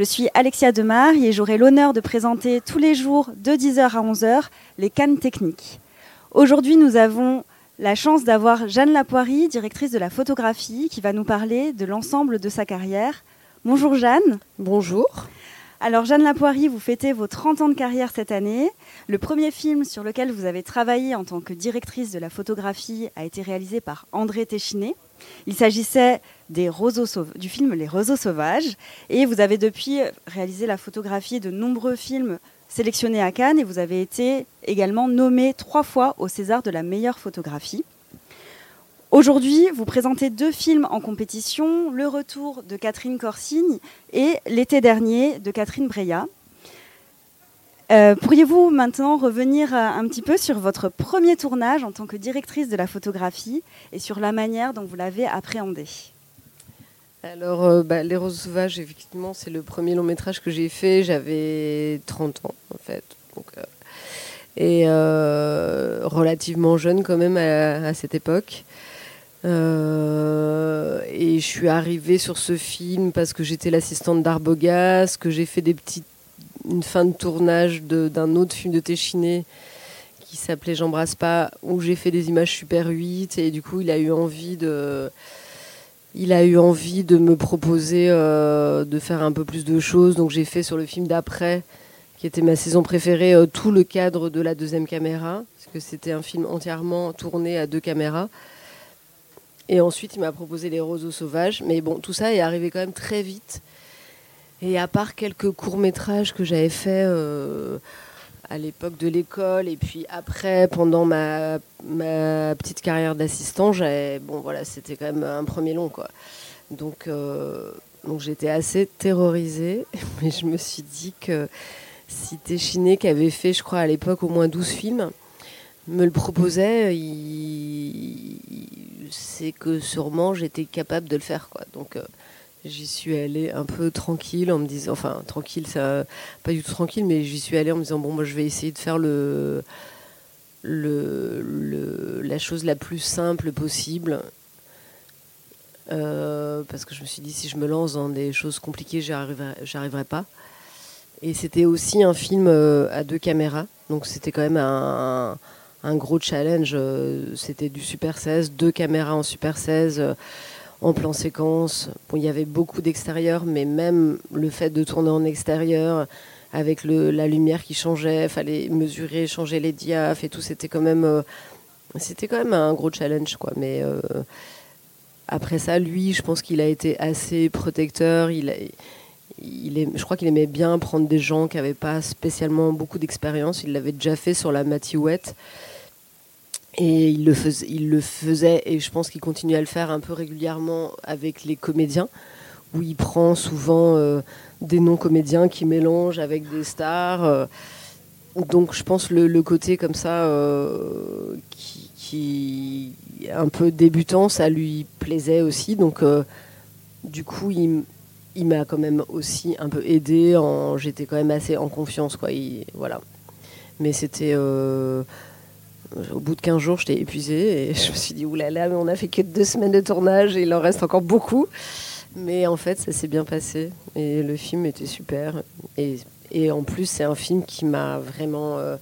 Je suis Alexia Demar et j'aurai l'honneur de présenter tous les jours de 10h à 11h les cannes techniques. Aujourd'hui, nous avons la chance d'avoir Jeanne Lapoirie, directrice de la photographie, qui va nous parler de l'ensemble de sa carrière. Bonjour Jeanne. Bonjour. Alors Jeanne Lapoirie, vous fêtez vos 30 ans de carrière cette année. Le premier film sur lequel vous avez travaillé en tant que directrice de la photographie a été réalisé par André Téchiné. Il s'agissait des roseaux du film Les roseaux sauvages. Et vous avez depuis réalisé la photographie de nombreux films sélectionnés à Cannes et vous avez été également nommé trois fois au César de la meilleure photographie. Aujourd'hui, vous présentez deux films en compétition, Le Retour de Catherine Corsigne et L'été dernier de Catherine Breillat. Euh, pourriez-vous maintenant revenir un petit peu sur votre premier tournage en tant que directrice de la photographie et sur la manière dont vous l'avez appréhendé Alors, euh, bah, Les Roses Sauvages, effectivement, c'est le premier long métrage que j'ai fait. J'avais 30 ans, en fait. Euh, et relativement jeune quand même à, cette époque. et je suis arrivée sur ce film parce que j'étais l'assistante d'Arbogast, que j'ai fait des petites une fin de tournage d'un autre film de Téchiné qui s'appelait J'embrasse pas, où j'ai fait des images Super 8 et du coup il a eu envie de, il a eu envie de me proposer euh, de faire un peu plus de choses. Donc j'ai fait sur le film d'après, qui était ma saison préférée, euh, tout le cadre de la deuxième caméra, parce que c'était un film entièrement tourné à deux caméras. Et ensuite il m'a proposé Les Roseaux Sauvages. Mais bon, tout ça est arrivé quand même très vite. Et à part quelques courts-métrages que j'avais faits euh, à l'époque de l'école et puis après, pendant ma, petite carrière d'assistant, bon, voilà, c'était quand même un premier long. Quoi. Donc, euh, donc j'étais assez terrorisée, mais je me suis dit que si Téchiné, qui avait fait, je crois, à l'époque au moins 12 films, me le proposait, c'est que sûrement j'étais capable de le faire. Quoi. Donc, euh, J'y suis allée un peu tranquille en me disant, enfin tranquille, ça, pas du tout tranquille, mais j'y suis allée en me disant bon moi je vais essayer de faire le, le, la chose la plus simple possible. Euh, parce que je me suis dit si je me lance dans des choses compliquées, j'arriverai pas. Et c'était aussi un film euh, à deux caméras, donc c'était quand même un, un, gros challenge. Euh, c'était du Super 16, deux caméras en Super 16 en plan séquence. il y avait beaucoup d'extérieur, mais même le fait de tourner en extérieur avec la lumière qui changeait, fallait mesurer, changer les diaphes et tout, c'était quand même, euh, un gros challenge, quoi. Mais euh, après ça, lui, je pense qu'il a été assez protecteur. Il je crois qu'il aimait bien prendre des gens qui n'avaient pas spécialement beaucoup d'expérience. Il l'avait déjà fait sur la Matiouette. Et il le, faisait, et je pense qu'il continue à le faire un peu régulièrement avec les comédiens, où il prend souvent euh, des non-comédiens qui mélangent avec des stars. Euh. donc je pense le, le côté comme ça, euh, qui, un peu débutant, ça lui plaisait aussi. Donc du coup, il, il m'a quand même aussi un peu aidé. J'étais quand même assez en confiance. Quoi, voilà. Mais c'était au bout de 15 jours, j'étais épuisée et je me suis dit, oulala, mais on a fait que deux semaines de tournage et il en reste encore beaucoup. Mais en fait, ça s'est bien passé et le film était super. Et, en plus, c'est un film qui m'a vraiment. Euh,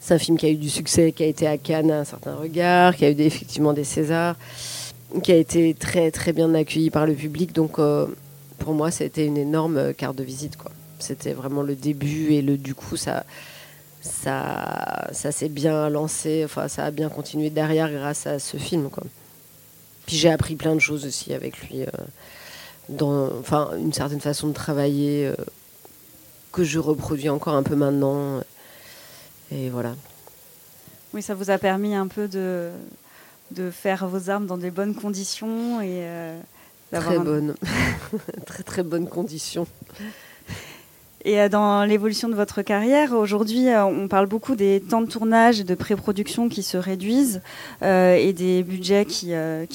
c'est un film qui a eu du succès, qui a été à Cannes à un certain regard, qui a eu effectivement des Césars, qui a été très très bien accueilli par le public. Donc euh, pour moi, été une énorme carte de visite. C'était vraiment le début et le, du coup, ça ça, ça s'est bien lancé, enfin, ça a bien continué derrière grâce à ce film. Quoi. Puis j'ai appris plein de choses aussi avec lui, euh, dans, enfin, une certaine façon de travailler euh, que je reproduis encore un peu maintenant. Et voilà. Oui, ça vous a permis un peu de, de faire vos armes dans des bonnes conditions et euh, très bonnes, très très bonnes conditions. Et euh, dans l'évolution de votre carrière, aujourd'hui, euh, on parle beaucoup des temps de tournage et de pré-production qui se réduisent euh, et des budgets qui,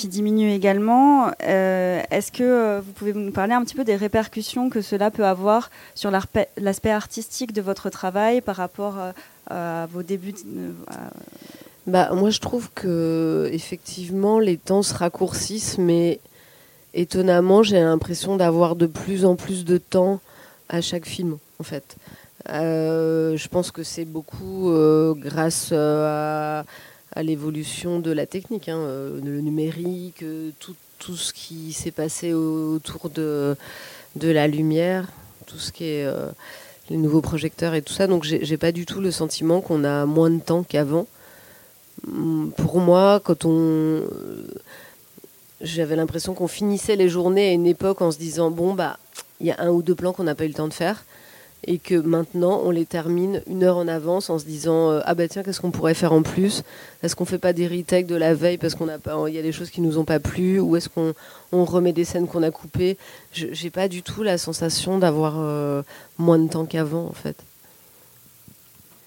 diminuent également. Est-ce que vous pouvez nous parler un petit peu des répercussions que cela peut avoir sur l'aspect artistique de votre travail par rapport à vos débuts bah, Moi, je trouve que effectivement, les temps se raccourcissent, mais étonnamment, j'ai l'impression d'avoir de plus en plus de temps à chaque film, en fait. je pense que c'est beaucoup grâce à, l'évolution de la technique, hein, le numérique, tout, ce qui s'est passé autour de, la lumière, tout ce qui est les nouveaux projecteurs et tout ça. Donc j'ai pas du tout le sentiment qu'on a moins de temps qu'avant. Hum, pour moi, quand on. J'avais l'impression qu'on finissait les journées à une époque en se disant bon, bah, il y a un ou deux plans qu'on n'a pas eu le temps de faire et que maintenant on les termine une heure en avance en se disant euh, ah bah tiens qu'est-ce qu'on pourrait faire en plus? Est-ce qu'on fait pas des retakes de la veille parce qu'on a pas il y a des choses qui nous ont pas plu ou est-ce qu'on on remet des scènes qu'on a coupées? J'ai pas du tout la sensation d'avoir euh, moins de temps qu'avant en fait.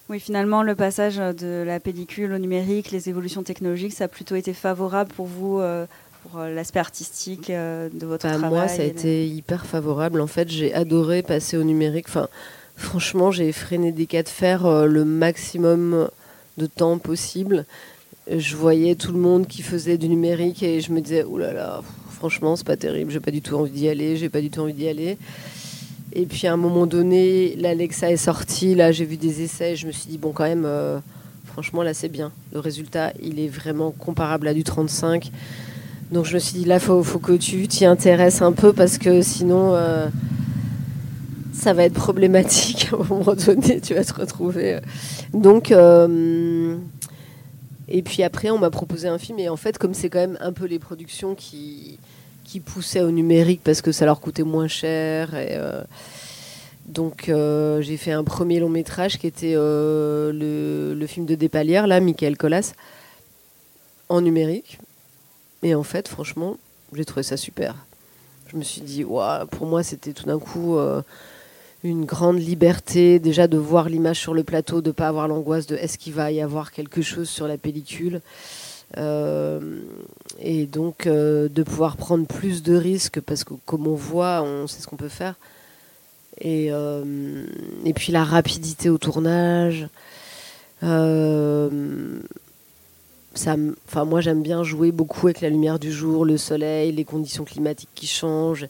Oui, finalement, le passage de la pellicule au numérique, les évolutions technologiques, ça a plutôt été favorable pour vous euh, pour euh, l'aspect artistique euh, de votre bah, travail Moi, ça a été hyper favorable. En fait, j'ai adoré passer au numérique. Enfin, franchement, j'ai freiné des cas de fer euh, le maximum de temps possible. Je voyais tout le monde qui faisait du numérique et je me disais, oh là là, franchement, c'est pas terrible, j'ai pas du tout envie d'y aller, j'ai pas du tout envie d'y aller. Et puis à un moment donné, l'Alexa est sortie, là j'ai vu des essais, je me suis dit, bon, quand même, franchement, là c'est bien. Le résultat, il est vraiment comparable à du 35. Donc je me suis dit, là, il faut, que tu t'y intéresses un peu parce que sinon, euh, ça va être problématique à un moment donné, tu vas te retrouver. Euh. Donc, euh, et puis après, on m'a proposé un film et en fait, comme c'est quand même un peu les productions qui, qui poussaient au numérique parce que ça leur coûtait moins cher. Et, donc j'ai fait un premier long métrage qui était le, le, film de Despalières, là, Michael Colas, en numérique. Et en fait, franchement, j'ai trouvé ça super. Je me suis dit, pour moi, c'était tout d'un coup euh, une grande liberté, déjà de voir l'image sur le plateau, de ne pas avoir l'angoisse de est-ce qu'il va y avoir quelque chose sur la pellicule. Euh, et donc euh, de pouvoir prendre plus de risques parce que comme on voit, on sait ce qu'on peut faire. Et puis la rapidité au tournage enfin moi j'aime bien jouer beaucoup avec la lumière du jour, le soleil, les conditions climatiques qui changent.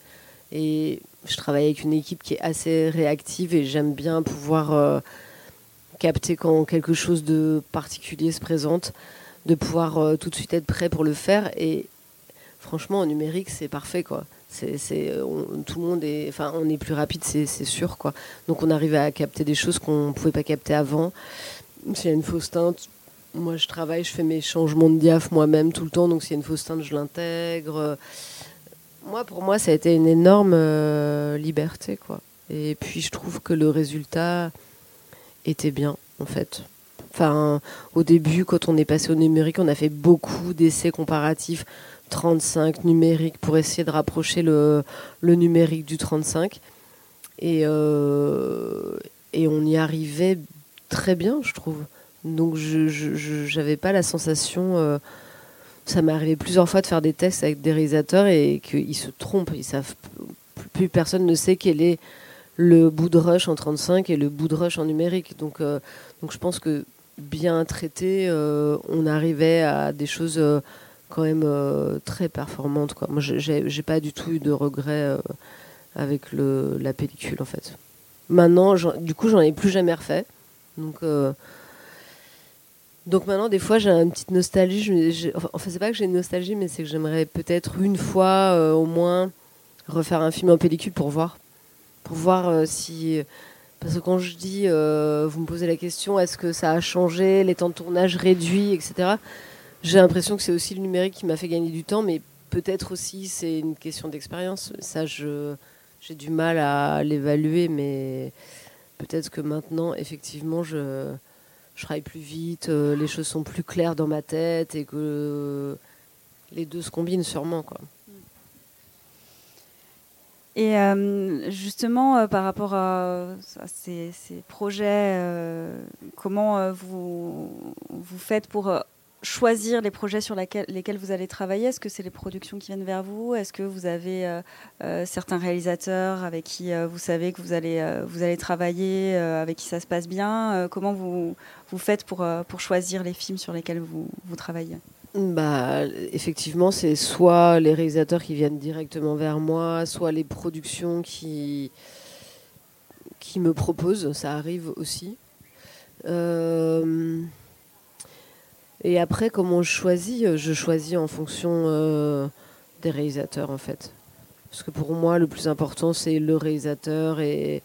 Et je travaille avec une équipe qui est assez réactive et j'aime bien pouvoir euh, capter quand quelque chose de particulier se présente, de pouvoir euh, tout de suite être prêt pour le faire. Et franchement, en numérique, c'est parfait quoi. C'est, tout le monde est, enfin, on est plus rapide, c'est, sûr quoi. Donc on arrive à capter des choses qu'on ne pouvait pas capter avant. S'il y a une fausse teinte, moi, je travaille, je fais mes changements de diaph moi-même tout le temps, donc s'il y a une fausse teinte, je l'intègre. Moi, pour moi, ça a été une énorme euh, liberté, quoi. Et puis, je trouve que le résultat était bien, en fait. Enfin, au début, quand on est passé au numérique, on a fait beaucoup d'essais comparatifs 35 numériques pour essayer de rapprocher le, numérique du 35. Et, euh, et on y arrivait très bien, je trouve. Donc je n'avais pas la sensation. Euh, ça m'est arrivé plusieurs fois de faire des tests avec des réalisateurs et qu'ils se trompent. Ils savent, plus personne ne sait quel est le bout de rush en 35 et le bout de rush en numérique. Donc, euh, donc je pense que bien traité, euh, on arrivait à des choses quand même très performantes. Quoi. Moi, j'ai pas du tout eu de regrets avec le, la pellicule en fait. Maintenant, du coup, j'en ai plus jamais refait. Donc donc maintenant, des fois, j'ai une petite nostalgie. Je, enfin, c'est pas que j'ai une nostalgie, mais c'est que j'aimerais peut-être une fois euh, au moins refaire un film en pellicule pour voir. Pour voir euh, si. Parce que quand je dis, euh, vous me posez la question, est-ce que ça a changé, les temps de tournage réduits, etc. J'ai l'impression que c'est aussi le numérique qui m'a fait gagner du temps, mais peut-être aussi c'est une question d'expérience. Ça, je, j'ai du mal à l'évaluer, mais peut-être que maintenant, effectivement, je je travaille plus vite, euh, les choses sont plus claires dans ma tête et que les deux se combinent sûrement. Quoi. Et euh, justement, euh, par rapport à, ces, projets, comment vous, vous faites pour choisir les projets sur lesquels vous allez travailler? Est-ce que c'est les productions qui viennent vers vous? Est-ce que vous avez certains réalisateurs avec qui vous savez que vous allez, vous allez travailler, avec qui ça se passe bien? Comment vous, vous faites pour, euh, pour choisir les films sur lesquels vous, vous travaillez bah, effectivement, c'est soit les réalisateurs qui viennent directement vers moi, soit les productions qui, qui me proposent, ça arrive aussi. et après, comment je choisis? Je choisis en fonction des réalisateurs en fait. Parce que pour moi, le plus important, c'est le réalisateur et,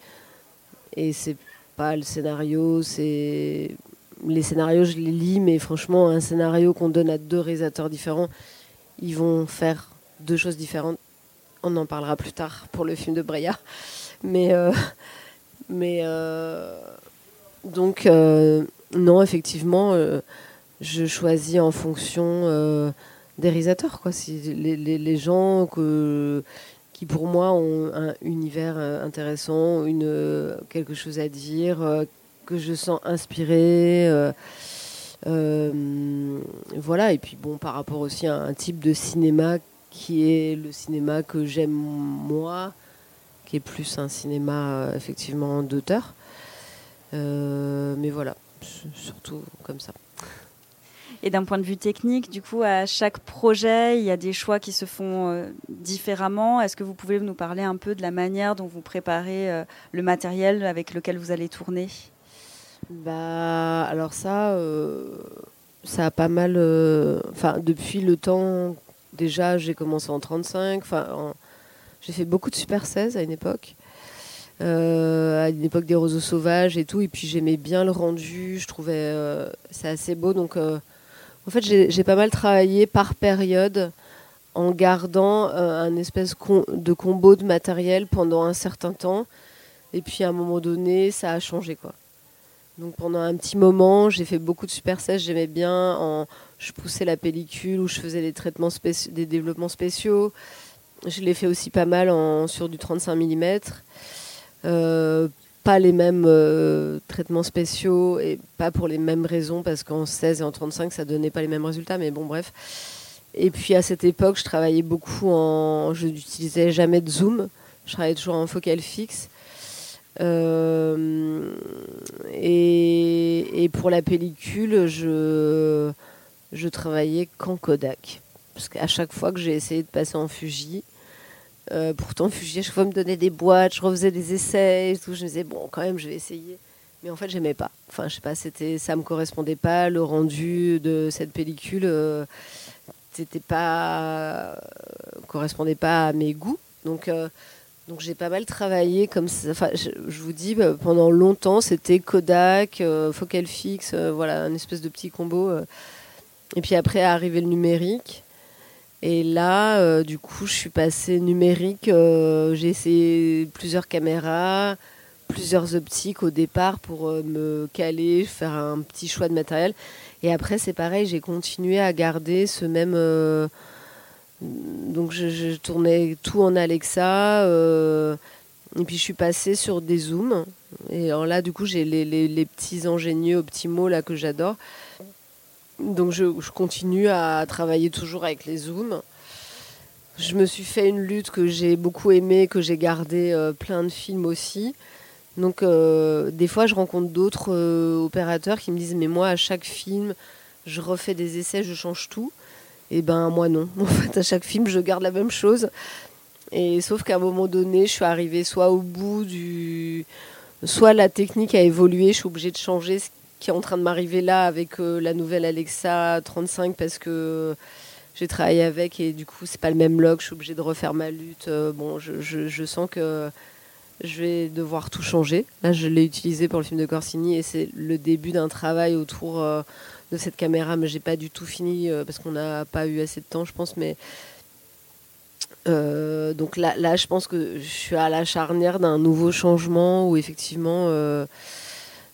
et c'est pas le scénario. C'est les scénarios, je les lis, mais franchement, un scénario qu'on donne à deux réalisateurs différents, ils vont faire deux choses différentes. On en parlera plus tard pour le film de Breya. Mais, euh, euh, donc, euh, non, effectivement, je choisis en fonction des réalisateurs. Quoi. Les, gens qui pour moi ont un univers intéressant, une, quelque chose à dire, que je sens inspiré. voilà, et puis bon, par rapport aussi à un type de cinéma qui est le cinéma que j'aime moi, qui est plus un cinéma effectivement d'auteur. mais voilà, surtout comme ça. Et d'un point de vue technique, du coup, à chaque projet, il y a des choix qui se font euh, différemment. Est-ce que vous pouvez nous parler un peu de la manière dont vous préparez euh, le matériel avec lequel vous allez tourner? Bah, alors ça, euh, ça a pas mal. Enfin, depuis le temps, déjà, j'ai commencé en 35. Enfin, j'ai fait beaucoup de Super 16 à une époque. à une époque des roseaux sauvages et tout. Et puis j'aimais bien le rendu, je trouvais c'est assez beau. Donc en fait, j'ai pas mal travaillé par période en gardant euh, un espèce de combo de matériel pendant un certain temps. Et puis à un moment donné, ça a changé quoi. Donc pendant un petit moment, j'ai fait beaucoup de super sèches. J'aimais bien, en, je poussais la pellicule ou je faisais des traitements des développements spéciaux. Je l'ai fait aussi pas mal en, sur du 35 mm. Euh, pas les mêmes euh, traitements spéciaux et pas pour les mêmes raisons parce qu'en 16 et en 35 ça donnait pas les mêmes résultats mais bon bref et puis à cette époque je travaillais beaucoup en je n'utilisais jamais de zoom je travaillais toujours en focale fixe euh, et, pour la pellicule je travaillais qu'en Kodak parce qu'à chaque fois que j'ai essayé de passer en Fuji euh, pourtant, Fuji, à chaque fois, me donnait des boîtes, je refaisais des essais et tout. Je me disais, bon, quand même, je vais essayer. Mais en fait, j'aimais pas. Enfin, je sais pas, c'était, ça me correspondait pas. Le rendu de cette pellicule, euh, c'était pas, correspondait pas à mes goûts. Donc, euh, donc j'ai pas mal travaillé comme ça. Enfin, je, vous dis, bah, pendant longtemps, c'était Kodak, Focal Fix, voilà, un espèce de petit combo. Et puis après, est arrivé le numérique. Et là, euh, du coup, je suis passée numérique. Euh, j'ai essayé plusieurs caméras, plusieurs optiques au départ pour euh, me caler, faire un petit choix de matériel. Et après, c'est pareil, j'ai continué à garder ce même. Donc, je, tournais tout en Alexa. et puis, je suis passée sur des zooms. Et alors là, du coup, j'ai les, les, petits ingénieux optimaux là que j'adore. Donc je, continue à travailler toujours avec les zooms. Je me suis fait une lutte que j'ai beaucoup aimée, que j'ai gardé euh, plein de films aussi. Donc euh, des fois je rencontre d'autres euh, opérateurs qui me disent mais moi à chaque film je refais des essais, je change tout. Et ben moi non. En fait à chaque film je garde la même chose. Et sauf qu'à un moment donné je suis arrivée soit au bout du... Soit la technique a évolué, je suis obligée de changer ce qui est en train de m'arriver là avec euh, la nouvelle Alexa 35 parce que j'ai travaillé avec et du coup c'est pas le même log, je suis obligée de refaire ma lutte. Euh, bon, je, je, sens que je vais devoir tout changer. Là, je l'ai utilisé pour le film de Corsini et c'est le début d'un travail autour euh, de cette caméra, mais j'ai pas du tout fini parce qu'on n'a pas eu assez de temps, je pense. Mais donc là, là, je pense que je suis à la charnière d'un nouveau changement où effectivement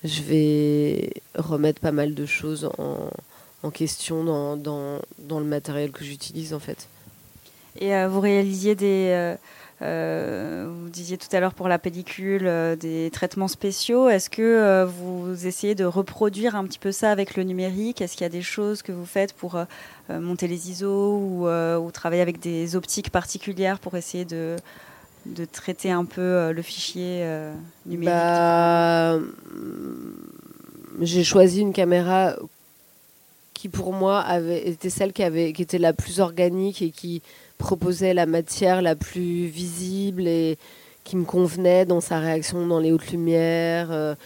je vais remettre pas mal de choses en, question dans, le matériel que j'utilise en fait. Et euh, vous réalisiez des... Euh, euh, vous disiez tout à l'heure pour la pellicule des traitements spéciaux. Est-ce que vous essayez de reproduire un petit peu ça avec le numérique? Est-ce qu'il y a des choses que vous faites pour monter les ISO ou, travailler avec des optiques particulières pour essayer de, traiter un peu euh, le fichier euh, numérique? Bah, J'ai choisi une caméra qui pour moi était celle qui était la plus organique et qui proposait la matière la plus visible et qui me convenait dans sa réaction dans les hautes lumières,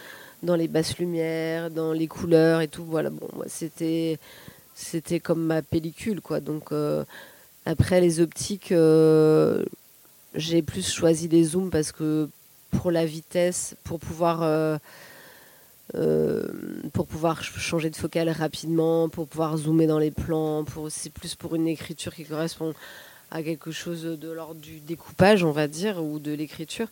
dans les basses lumières, dans les couleurs et tout. Voilà, bon, c'était c'était comme ma pellicule, quoi. Donc après les optiques, j'ai plus choisi les zooms parce que pour la vitesse, pour pouvoir euh, pour pouvoir changer de focale rapidement, pour pouvoir zoomer dans les plans, c'est plus pour une écriture qui correspond à quelque chose de l'ordre du découpage, on va dire, ou de l'écriture,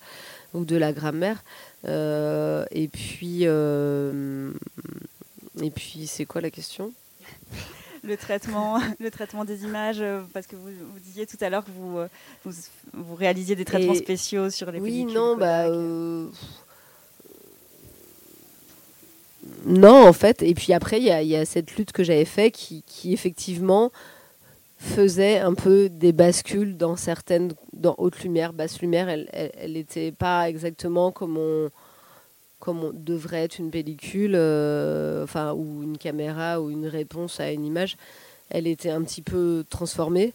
ou de la grammaire. Euh, et puis, euh, et puis, c'est quoi la question? Le traitement, le traitement des images, parce que vous, vous disiez tout à l'heure que vous, vous, réalisiez des traitements spéciaux sur les oui, non, bah, non, en fait. Et puis après, il y, a, cette lutte que j'avais faite qui, effectivement faisait un peu des bascules dans certaines, dans haute lumière, basse lumière. Elle n'était pas exactement comme on, comme on devrait être une pellicule, euh, enfin, ou une caméra, ou une réponse à une image. Elle était un petit peu transformée.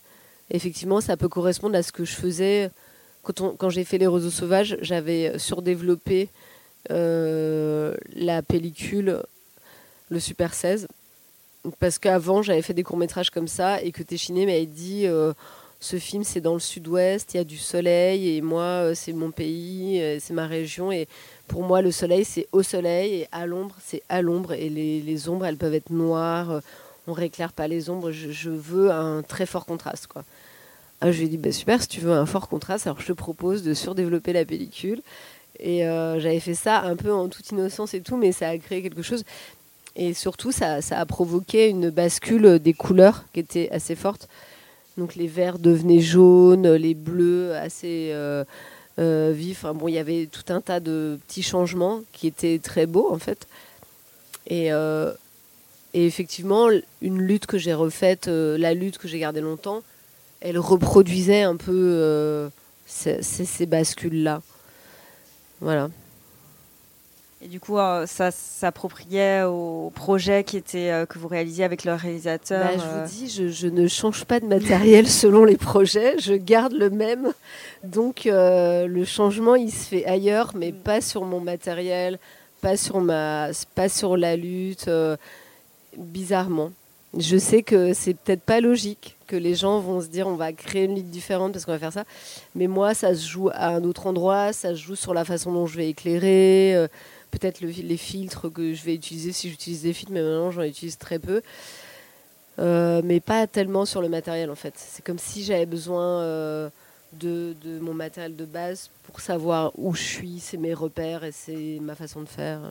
Effectivement, ça peut correspondre à ce que je faisais quand, quand j'ai fait Les Roseaux Sauvages. J'avais surdéveloppé euh, la pellicule, le Super 16. Parce qu'avant, j'avais fait des courts-métrages comme ça et que Téchiné m'avait dit euh, ce film, c'est dans le sud-ouest, il y a du soleil et moi, euh, c'est mon pays, c'est ma région. Et pour moi, le soleil, c'est au soleil et à l'ombre, c'est à l'ombre. Et les, ombres, elles peuvent être noires. On rééclaire pas les ombres. Je, veux un très fort contraste. Quoi. Ah, je lui ai dit, bah, super, si tu veux un fort contraste, alors je te propose de surdévelopper la pellicule. Et euh, j'avais fait ça un peu en toute innocence et tout, mais ça a créé quelque chose. Et surtout, ça, a provoqué une bascule des couleurs qui était assez forte. Donc les verts devenaient jaunes, les bleus assez euh, euh, vifs. Enfin, bon, il y avait tout un tas de petits changements qui étaient très beaux en fait. Et, et effectivement, une lutte que j'ai refaite, la lutte que j'ai gardée longtemps, elle reproduisait un peu ces, ces bascules-là. Voilà. Et du coup, euh, ça s'appropriait au projet qui était, euh, que vous réalisiez avec le réalisateur bah, Je vous euh. dis, je, ne change pas de matériel selon les projets, je garde le même. Donc le changement, il se fait ailleurs, mais mm. pas sur mon matériel, pas sur, ma, pas sur la lutte, bizarrement. Je sais que c'est peut-être pas logique, que les gens vont se dire on va créer une lutte différente parce qu'on va faire ça. Mais moi, ça se joue à un autre endroit, ça se joue sur la façon dont je vais éclairer, euh, peut-être les filtres que je vais utiliser si j'utilise des filtres, mais maintenant j'en utilise très peu. Euh, mais pas tellement sur le matériel en fait. C'est comme si j'avais besoin euh, de, mon matériel de base pour savoir où je suis, c'est mes repères et c'est ma façon de faire.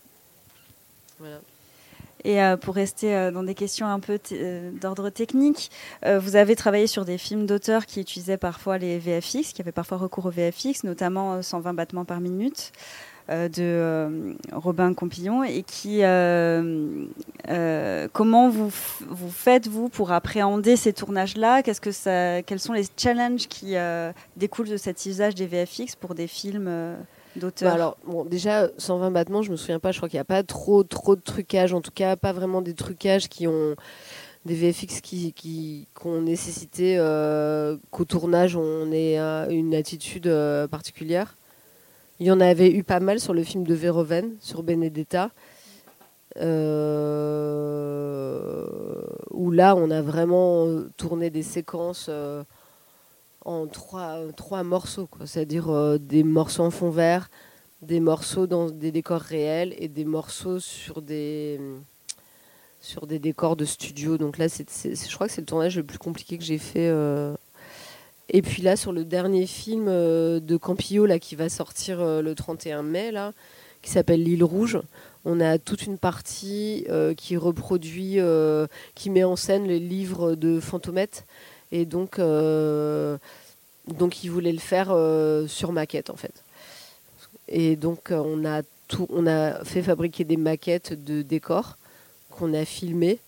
Et euh, pour rester dans des questions un peu d'ordre technique, vous avez travaillé sur des films d'auteurs qui utilisaient parfois les VFX, qui avaient parfois recours aux VFX, notamment 120 battements par minute de Robin Compillon et qui comment vous vous faites vous pour appréhender ces tournages là qu'est-ce que ça quels sont les challenges qui découlent de cet usage des VFX pour des films bah Alors, bon, déjà, 120 battements, je me souviens pas, je crois qu'il n'y a pas trop, trop de trucages, en tout cas, pas vraiment des trucages qui ont des VFX qui, qui, ont nécessité euh, qu'au tournage on ait euh, une attitude euh, particulière. Il y en avait eu pas mal sur le film de Verhoeven, sur Benedetta, où là on a vraiment tourné des séquences en trois, trois morceaux, c'est-à-dire euh, des morceaux en fond vert, des morceaux dans des décors réels et des morceaux sur des, sur des décors de studio. Donc là, c'est, je crois que c'est le tournage le plus compliqué que j'ai fait. Euh. Et puis là, sur le dernier film euh, de Campillo là, qui va sortir le 31 mai, là, qui s'appelle L'île rouge, on a toute une partie qui reproduit, qui met en scène les livres de Fantomette et donc, euh, donc ils voulaient le faire euh, sur maquette en fait. Et donc euh, on a tout, on a fait fabriquer des maquettes de décors qu'on a filmées.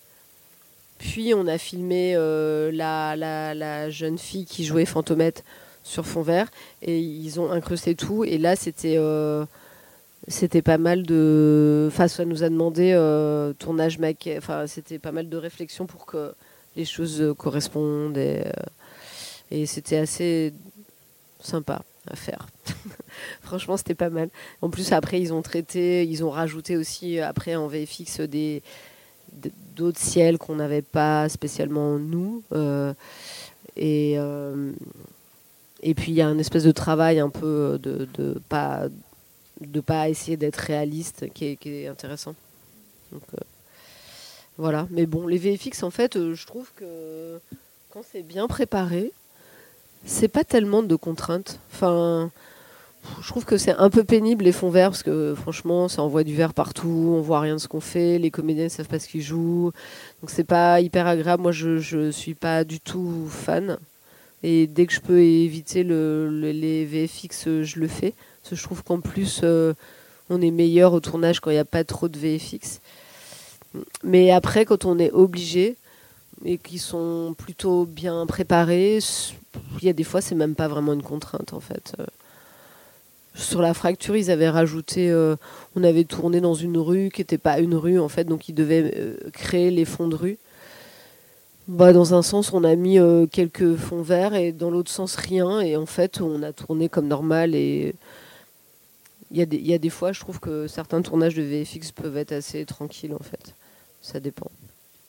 Puis on a filmé la, la, jeune fille qui jouait Fantomette sur fond vert et ils ont incrusté tout. Et là c'était c'était pas mal de. Enfin, ça nous a demandé tournage maquette. Enfin, c'était pas mal de réflexion pour que les choses euh, correspondent et, euh, et c'était assez sympa à faire. Franchement, c'était pas mal. En plus, après, ils ont traité, ils ont rajouté aussi, après, en VFX, des d'autres ciels qu'on n'avait pas spécialement nous. Euh, et, euh, et puis, il y a un espèce de travail un peu de, de pas de pas essayer d'être réaliste qui est, intéressant. Euh, voilà. Mais bon, les VFX, en fait, je trouve que quand c'est bien préparé, c'est pas tellement de contraintes. Enfin, je trouve que c'est un peu pénible les fonds verts parce que franchement, ça envoie du vert partout, on voit rien de ce qu'on fait, les comédiens ne savent pas ce qu'ils jouent, donc c'est pas hyper agréable. Moi, je, je suis pas du tout fan. Et dès que je peux éviter le, les VFX, je le fais. Parce que je trouve qu'en plus, euh, on est meilleur au tournage quand il n'y a pas trop de VFX. Mais après, quand on est obligé, et qui sont plutôt bien préparés. Il y a des fois, c'est même pas vraiment une contrainte en fait. Euh, sur la fracture, ils avaient rajouté, euh, on avait tourné dans une rue qui n'était pas une rue en fait, donc ils devaient euh, créer les fonds de rue. Bah, dans un sens, on a mis quelques fonds verts et dans l'autre sens, rien. Et en fait, on a tourné comme normal. Et il y, y, a des fois, je trouve que certains tournages de VFX peuvent être assez tranquilles en fait. Ça dépend.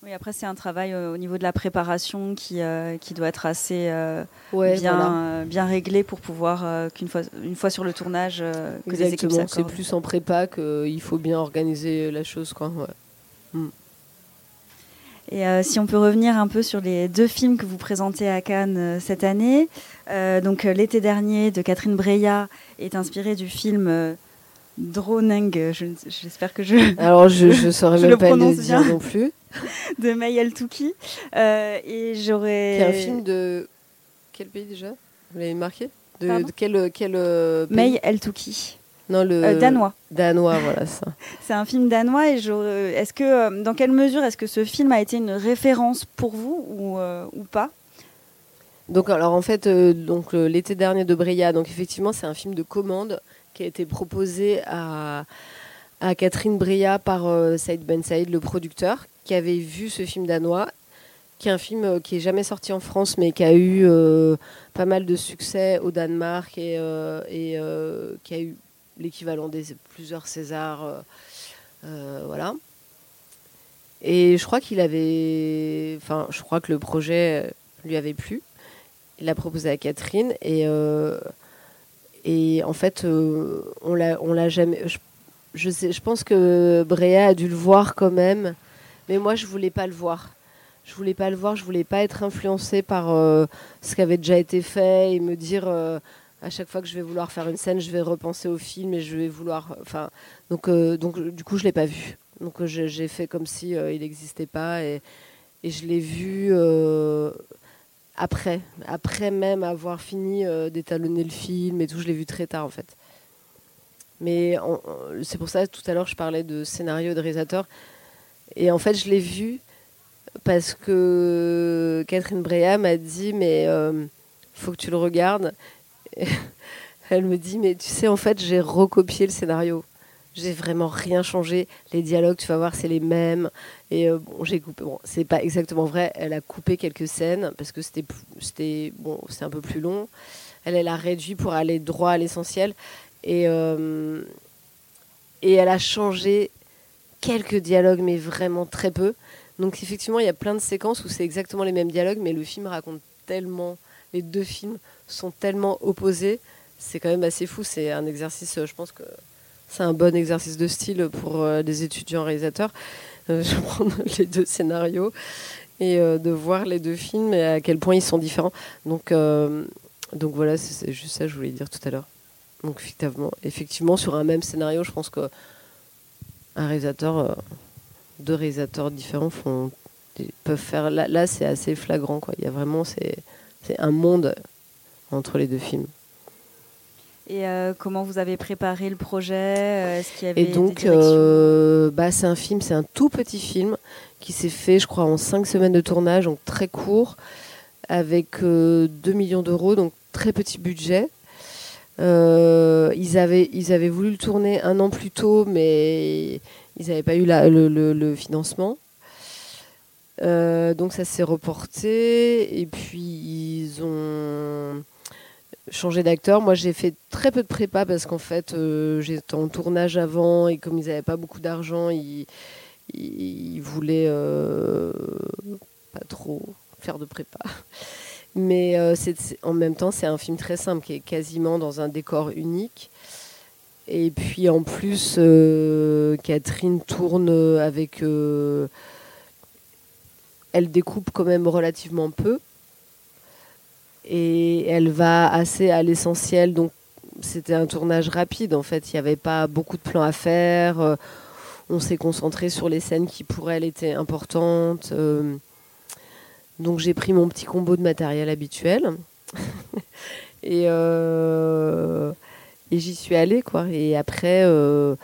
Oui, après, c'est un travail euh, au niveau de la préparation qui, euh, qui doit être assez euh, bien, bien réglé pour pouvoir qu'une fois, une fois sur le tournage, que les équipes C'est plus en prépa qu'il faut bien organiser la chose. Quoi. Mm. Et si on peut revenir un peu sur les deux films que vous présentez à Cannes cette année. donc, L'été dernier de Catherine Breillat est inspiré du film Droneng, j'espère que je. Alors, je ne saurais même pas le dire non plus. de May El Touki. Euh, et j'aurais. un film de. Quel pays déjà? Vous l'avez marqué? De, quel, quel euh, pays? May El Touki. Non, le. Euh, danois. Danois, voilà ça. C'est un film danois et est-ce que, dans quelle mesure est-ce que ce film a été une référence pour vous ou, ou pas? Donc alors en fait donc l'été dernier de Breya donc effectivement c'est un film de commande qui a été proposé à, à Catherine Bria par euh, Saïd Ben Saïd, le producteur, qui avait vu ce film danois, qui est un film euh, qui est jamais sorti en France, mais qui a eu euh, pas mal de succès au Danemark et, et qui a eu l'équivalent des plusieurs Césars. voilà. Et je crois qu'il avait. Enfin, je crois que le projet lui avait plu. Il l'a proposé à Catherine et. Et en fait, euh, on l'a, on l'a jamais. Je, je pense que Bréa a dû le voir quand même, mais moi, je voulais pas le voir. Je voulais pas le voir, je voulais pas être influencée par euh, ce qui avait déjà été fait et me dire euh, à chaque fois que je vais vouloir faire une scène, je vais repenser au film et je vais vouloir. Enfin, donc, donc du coup, je l'ai pas vu. Donc j'ai fait comme si il n'existait pas et, et, je l'ai vu après, après même avoir fini euh, d'étalonner le film et tout, je l'ai vu très tard en fait. Mais c'est pour ça tout à l'heure je parlais de scénario de réalisateur. Et en fait je l'ai vu parce que Catherine Breya m'a dit mais euh, faut que tu le regardes. Elle me dit mais tu sais en fait j'ai recopié le scénario. J'ai vraiment rien changé. Les dialogues, tu vas voir, c'est les mêmes. Et euh, bon, j'ai coupé. Bon, c'est pas exactement vrai. Elle a coupé quelques scènes parce que c'était, c'était bon, c'est un peu plus long. Elle, elle a réduit pour aller droit à l'essentiel. Et euh, et elle a changé quelques dialogues, mais vraiment très peu. Donc effectivement, il y a plein de séquences où c'est exactement les mêmes dialogues, mais le film raconte tellement. Les deux films sont tellement opposés. C'est quand même assez fou. C'est un exercice, je pense que c'est un bon exercice de style pour euh, les étudiants réalisateurs. Euh, je vais prendre les deux scénarios et euh, de voir les deux films et à quel point ils sont différents. Donc, donc voilà, c'est juste ça que je voulais dire tout à l'heure. Donc effectivement, effectivement, sur un même scénario, je pense que un réalisateur, deux réalisateurs différents font, peuvent faire. Là, c'est assez flagrant. Il y a vraiment c'est un monde entre les deux films. Et euh, comment vous avez préparé le projet euh, Est-ce qu'il y avait Et donc, euh, bah, c'est un film, c'est un tout petit film qui s'est fait, je crois, en cinq semaines de tournage, donc très court, avec 2 millions d'euros, donc très petit budget. ils, avaient, ils avaient voulu le tourner un an plus tôt, mais ils n'avaient pas eu le, le, financement. donc ça s'est reporté et puis ils ont changer d'acteur. Moi, j'ai fait très peu de prépa parce qu'en fait, j'étais en tournage avant et comme ils n'avaient pas beaucoup d'argent, ils, ils, voulaient pas trop faire de prépa. Mais en même temps, c'est un film très simple qui est quasiment dans un décor unique. Et puis en plus, euh, Catherine tourne avec... Euh, elle découpe quand même relativement peu. Et elle va assez à l'essentiel. Donc c'était un tournage rapide en fait. Il n'y avait pas beaucoup de plans à faire. Euh, on s'est concentré sur les scènes qui pour elle étaient importantes. donc j'ai pris mon petit combo de matériel habituel. et et j'y suis allée quoi. Et après, euh,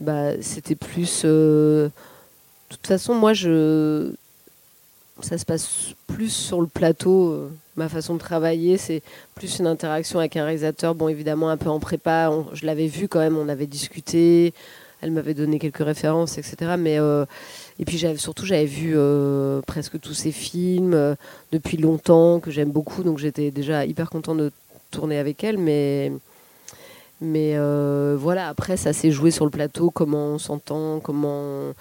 bah, c'était plus. Euh, de toute façon, moi, je, ça se passe plus sur le plateau. Euh, ma façon de travailler, c'est plus une interaction avec un réalisateur. Bon, évidemment, un peu en prépa. je l'avais vu quand même. On avait discuté. Elle m'avait donné quelques références, etc. Mais et puis j'avais surtout j'avais vu presque tous ses films depuis longtemps que j'aime beaucoup. Donc j'étais déjà hyper contente de tourner avec elle. Mais mais euh, voilà, après, ça s'est joué sur le plateau, comment on s'entend, comment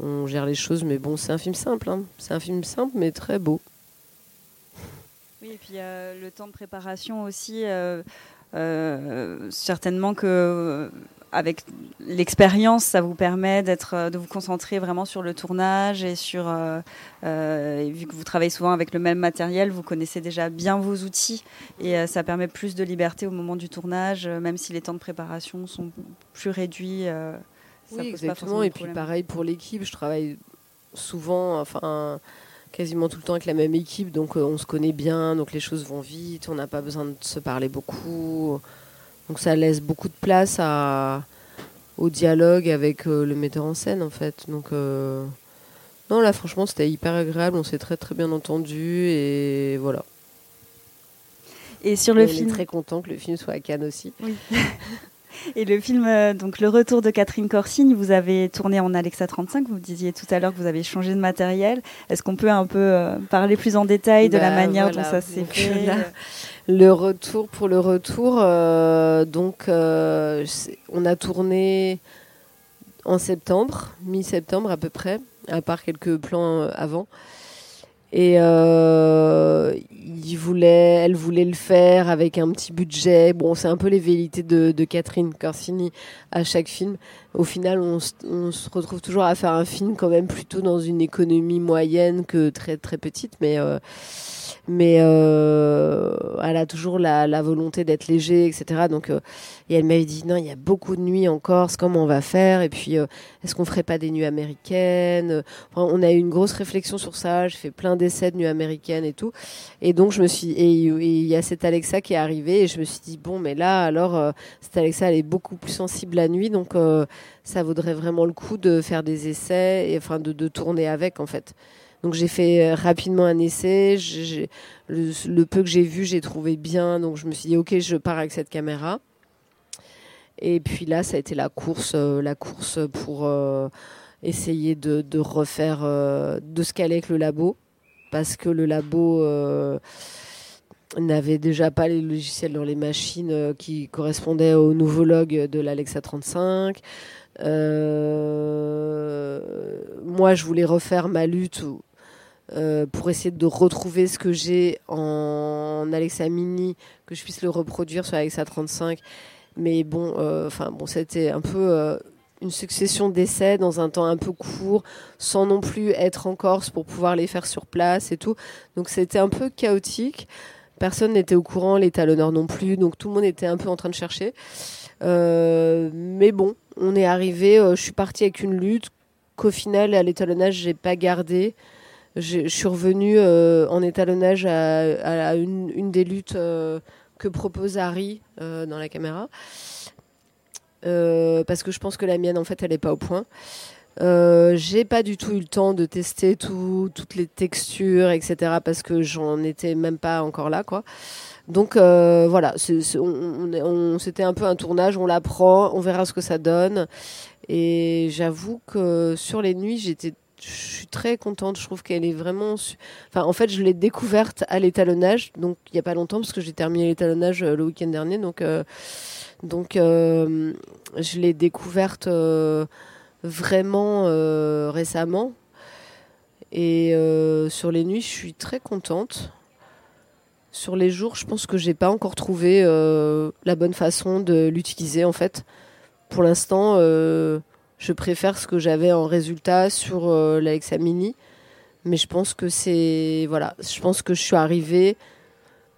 on, gère les choses. Mais bon, c'est un film simple. Hein. C'est un film simple, mais très beau. Oui, et puis euh, le temps de préparation aussi. Euh, certainement que avec l'expérience, ça vous permet d'être, euh, de vous concentrer vraiment sur le tournage et sur, euh, euh, vu que vous travaillez souvent avec le même matériel, vous connaissez déjà bien vos outils et ça permet plus de liberté au moment du tournage, même si les temps de préparation sont plus réduits. oui, exactement. et puis pareil pour l'équipe, je travaille souvent, enfin quasiment tout le temps avec la même équipe, donc on se connaît bien, donc les choses vont vite, on n'a pas besoin de se parler beaucoup. Donc ça laisse beaucoup de place à, au dialogue avec euh, le metteur en scène en fait. Donc euh, non là franchement c'était hyper agréable, on s'est très très bien entendu et voilà. Et sur le film, très content que le film soit à Cannes aussi. Oui. Et le film, euh, donc le retour de Catherine Corsini, vous avez tourné en Alexa 35. Vous disiez tout à l'heure que vous avez changé de matériel. Est-ce qu'on peut un peu euh, parler plus en détail de la bah, manière dont ça s'est fait Le retour pour le retour, euh, donc on a tourné en septembre, mi-septembre à peu près, à part quelques plans avant. Et euh, il voulait, elle voulait le faire avec un petit budget. Bon, c'est un peu les velléités de, de, Catherine Corsini à chaque film. Au final, on, on, se retrouve toujours à faire un film quand même plutôt dans une économie moyenne que très très petite, mais euh, mais euh, elle a toujours la, la volonté d'être léger, etc. Donc, euh, et elle m'avait dit non, il y a beaucoup de nuits en Corse, comment on va faire? Et puis, euh, est-ce qu'on ferait pas des nuits américaines? On a eu une grosse réflexion sur ça. J'ai fait plein d'essais de nuits américaines et tout. Et donc, je me suis et il y a cette Alexa qui est arrivée et je me suis dit bon, mais là, alors cette Alexa, elle est beaucoup plus sensible la nuit, donc ça vaudrait vraiment le coup de faire des essais et enfin de, de tourner avec en fait. Donc j'ai fait euh, rapidement un essai. le, peu que j'ai vu, j'ai trouvé bien. Donc je me suis dit, ok, je pars avec cette caméra. Et puis là, ça a été la course, euh, la course pour euh, essayer de, refaire, de ce qu'allait avec le labo. Parce que le labo n'avait déjà pas les logiciels dans les machines qui correspondaient au nouveau log de l'Alexa 35. moi, je voulais refaire ma lutte euh, pour essayer de retrouver ce que j'ai en Alexa Mini, que je puisse le reproduire sur Alexa 35. Mais bon, euh, enfin bon, c'était un peu euh, une succession d'essais dans un temps un peu court, sans non plus être en Corse pour pouvoir les faire sur place et tout. Donc c'était un peu chaotique. Personne n'était au courant, les talonneurs non plus, donc tout le monde était un peu en train de chercher. mais bon, on est arrivé. je suis partie avec une lutte qu'au final, à l'étalonnage, j'ai pas gardé je suis revenue euh, en étalonnage à, une, des luttes euh, que propose Harry euh, dans la caméra. parce que je pense que la mienne, en fait, elle n'est pas au point. j'ai pas du tout eu le temps de tester toutes les textures, etc. Parce que j'en étais même pas encore là, quoi. Donc voilà, c'était un peu un tournage, on l'apprend, on verra ce que ça donne. Et j'avoue que sur les nuits, j'étais je suis très contente. Je trouve qu'elle est vraiment. Enfin, en fait, je l'ai découverte à l'étalonnage, donc il n'y a pas longtemps, parce que j'ai terminé l'étalonnage le week-end dernier. Donc, donc je l'ai découverte vraiment récemment. Et sur les nuits, je suis très contente. Sur les jours, je pense que j'ai pas encore trouvé euh, la bonne façon de l'utiliser en fait. Pour l'instant, euh, je préfère ce que j'avais en résultat sur euh, l'Alexa Mini, mais je pense que c'est voilà, je pense que je suis arrivée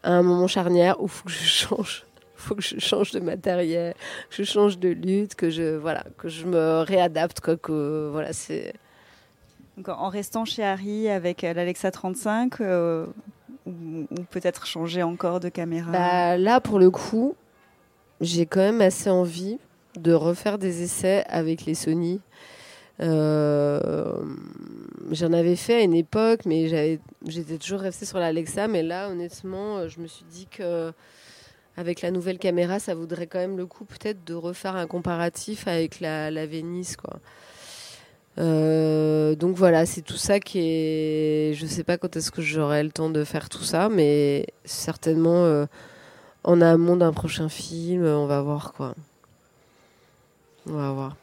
à un moment charnière où il faut que je change. Faut que je change de matériel, que je change de lutte, que je voilà, que je me réadapte quoi que voilà, c'est en restant chez Harry avec l'Alexa 35, ou, peut-être changer encore de caméra? Bah, Là, pour le coup, j'ai quand même assez envie de refaire des essais avec les Sony. Euh, j'en avais fait à une époque, mais j'étais toujours restée sur l'Alexa. Mais là, honnêtement, je me suis dit que avec la nouvelle caméra, ça vaudrait quand même le coup peut-être de refaire un comparatif avec la, la. Euh, donc voilà, c'est tout ça qui est. Je sais pas quand est-ce que j'aurai le temps de faire tout ça, mais certainement euh, en amont d'un prochain film, on va voir quoi. On va voir.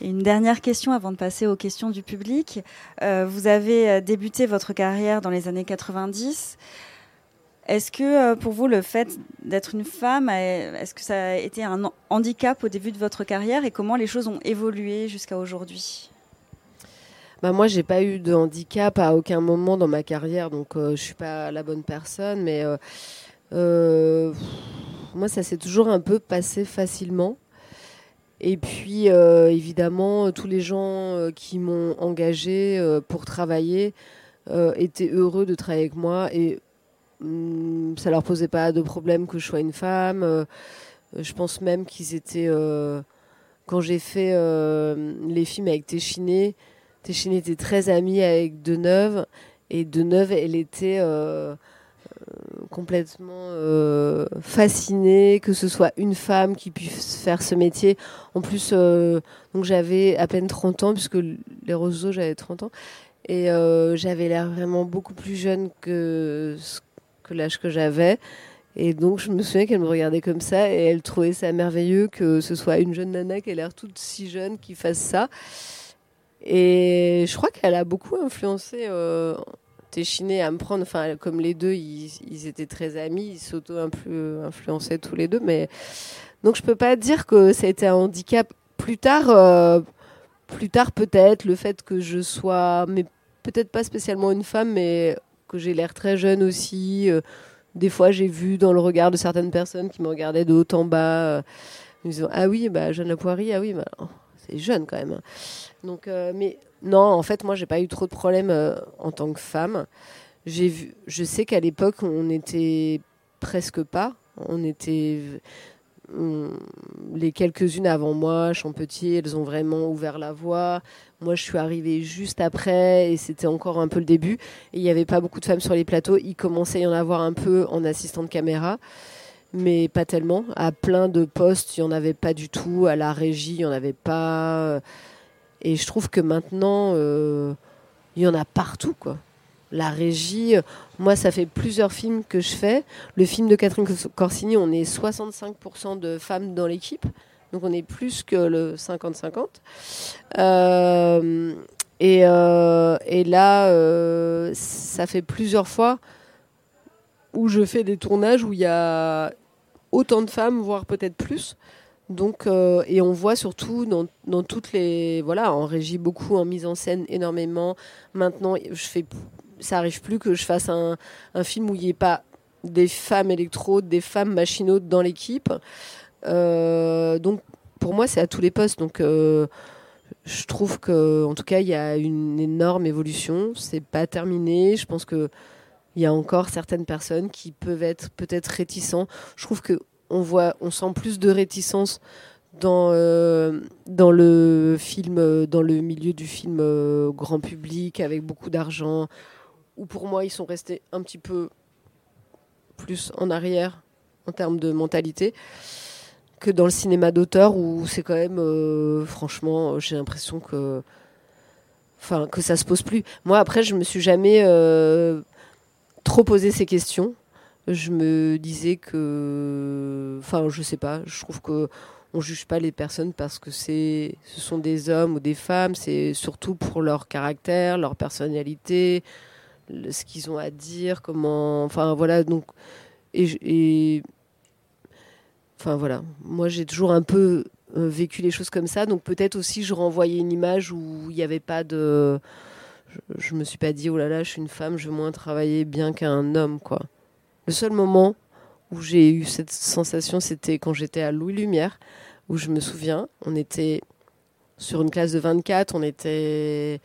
Et une dernière question avant de passer aux questions du public. Euh, vous avez débuté votre carrière dans les années 90. Est-ce que pour vous, le fait d'être une femme, est-ce que ça a été un handicap au début de votre carrière et comment les choses ont évolué jusqu'à aujourd'hui? Bah moi j'ai pas eu de handicap à aucun moment dans ma carrière donc euh, je suis pas la bonne personne mais euh, euh, moi ça s'est toujours un peu passé facilement et puis évidemment tous les gens qui m'ont engagé pour travailler étaient heureux de travailler avec moi et hum, ça leur posait pas de problème que je sois une femme. Je pense même qu'ils étaient quand j'ai fait les films avec Téchiné Téchine était très amie avec Deneuve et Deneuve, elle était euh, euh, complètement euh, fascinée que ce soit une femme qui puisse faire ce métier. En plus, donc j'avais à peine 30 ans, puisque les roseaux, j'avais 30 ans. Et j'avais l'air vraiment beaucoup plus jeune que, que l'âge que j'avais. Et donc, je me souviens qu'elle me regardait comme ça et elle trouvait ça merveilleux que ce soit une jeune nana qui a l'air toute si jeune qui fasse ça. Et je crois qu'elle a beaucoup influencé euh, Téchiné à me prendre. Enfin, comme les deux, ils, étaient très amis, ils s'auto-influençaient tous les deux. Mais donc, je peux pas dire que ça a été un handicap. Plus tard, euh, plus tard peut-être, le fait que je sois, mais peut-être pas spécialement une femme, mais que j'ai l'air très jeune aussi. Euh, des fois, j'ai vu dans le regard de certaines personnes qui me regardaient de haut en bas, ils me disant Ah oui, bah, Jeanne Lapoirie, ah oui, bah, c'est jeune quand même. Donc, euh, mais non, en fait, moi, j'ai pas eu trop de problèmes euh, en tant que femme. J'ai vu, je sais qu'à l'époque, on n'était presque pas. On était les quelques-unes avant moi, Champetier, elles ont vraiment ouvert la voie. Moi, je suis arrivée juste après et c'était encore un peu le début. Il n'y avait pas beaucoup de femmes sur les plateaux. Il commençait à y en avoir un peu en assistant de caméra mais pas tellement. À plein de postes, il n'y en avait pas du tout. À la régie, il n'y en avait pas. Et je trouve que maintenant, euh, il y en a partout, quoi. La régie, moi, ça fait plusieurs films que je fais. Le film de Catherine Corsini, on est 65% de femmes dans l'équipe. Donc on est plus que le 50-50. Euh, euh, et, là, ça fait plusieurs fois où je fais des tournages où il y a autant de femmes, voire peut-être plus. Donc, euh, et on voit surtout dans, dans, toutes les. Voilà, en régie beaucoup, en mise en scène énormément. Maintenant, je fais, ça arrive plus que je fasse un, un film où il n'y ait pas des femmes électrodes, des femmes machinotes dans l'équipe. Euh, donc, pour moi, c'est à tous les postes. Donc, euh, je trouve que, en tout cas, il y a une énorme évolution. C'est pas terminé. Je pense que il y a encore certaines personnes qui peuvent être peut-être réticents. Je trouve que on voit, on sent plus de réticence dans euh, dans le film, dans le milieu du film euh, grand public avec beaucoup d'argent. Où pour moi, ils sont restés un petit peu plus en arrière en termes de mentalité que dans le cinéma d'auteur où c'est quand même, euh, franchement, j'ai l'impression que enfin que ça se pose plus. Moi après je me suis jamais trop posé ces questions. Je me disais que, enfin je sais pas, je trouve que on juge pas les personnes parce que c'est, ce sont des hommes ou des femmes. C'est surtout pour leur caractère, leur personnalité, ce qu'ils ont à dire, comment, enfin voilà donc et, enfin voilà, moi j'ai toujours un peu euh, vécu les choses comme ça, donc peut-être aussi je renvoyais une image où il n'y avait pas de, je, ne me suis pas dit oh là là je suis une femme, je vais moins travailler bien qu'un homme quoi. Le seul moment où j'ai eu cette sensation, c'était quand j'étais à Louis Lumière, où je me souviens, on était sur une classe de 24, on était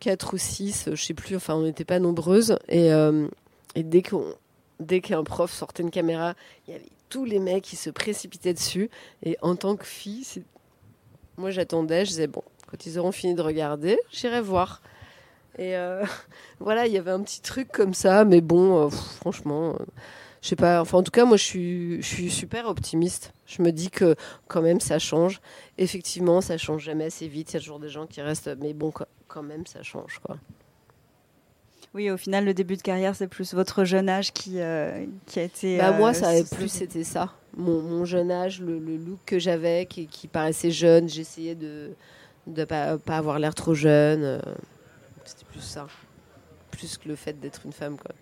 4 ou 6, je sais plus, enfin on n'était pas nombreuses, et, euh, dès dès qu'un prof sortait une caméra, il y avait tous les mecs qui se précipitaient dessus. Et en tant que fille, moi j'attendais, je disais, bon, quand ils auront fini de regarder, j'irai voir. Et euh, voilà, il y avait un petit truc comme ça, mais bon, euh, franchement, euh, je sais pas. Enfin, en tout cas, moi, je suis, je suis super optimiste. Je me dis que quand même, ça change. Effectivement, ça change jamais assez vite. Il y a toujours des gens qui restent, mais bon, quand même, ça change, quoi. Oui, au final, le début de carrière, c'est plus votre jeune âge qui, euh, qui a été. Bah, moi, ça avait plus, c'était ça. Mon, jeune âge, le, look que j'avais, qui, paraissait jeune, j'essayais de ne pas, pas, avoir l'air trop jeune. Euh, c'était plus ça. Plus que le fait d'être une femme, quoi.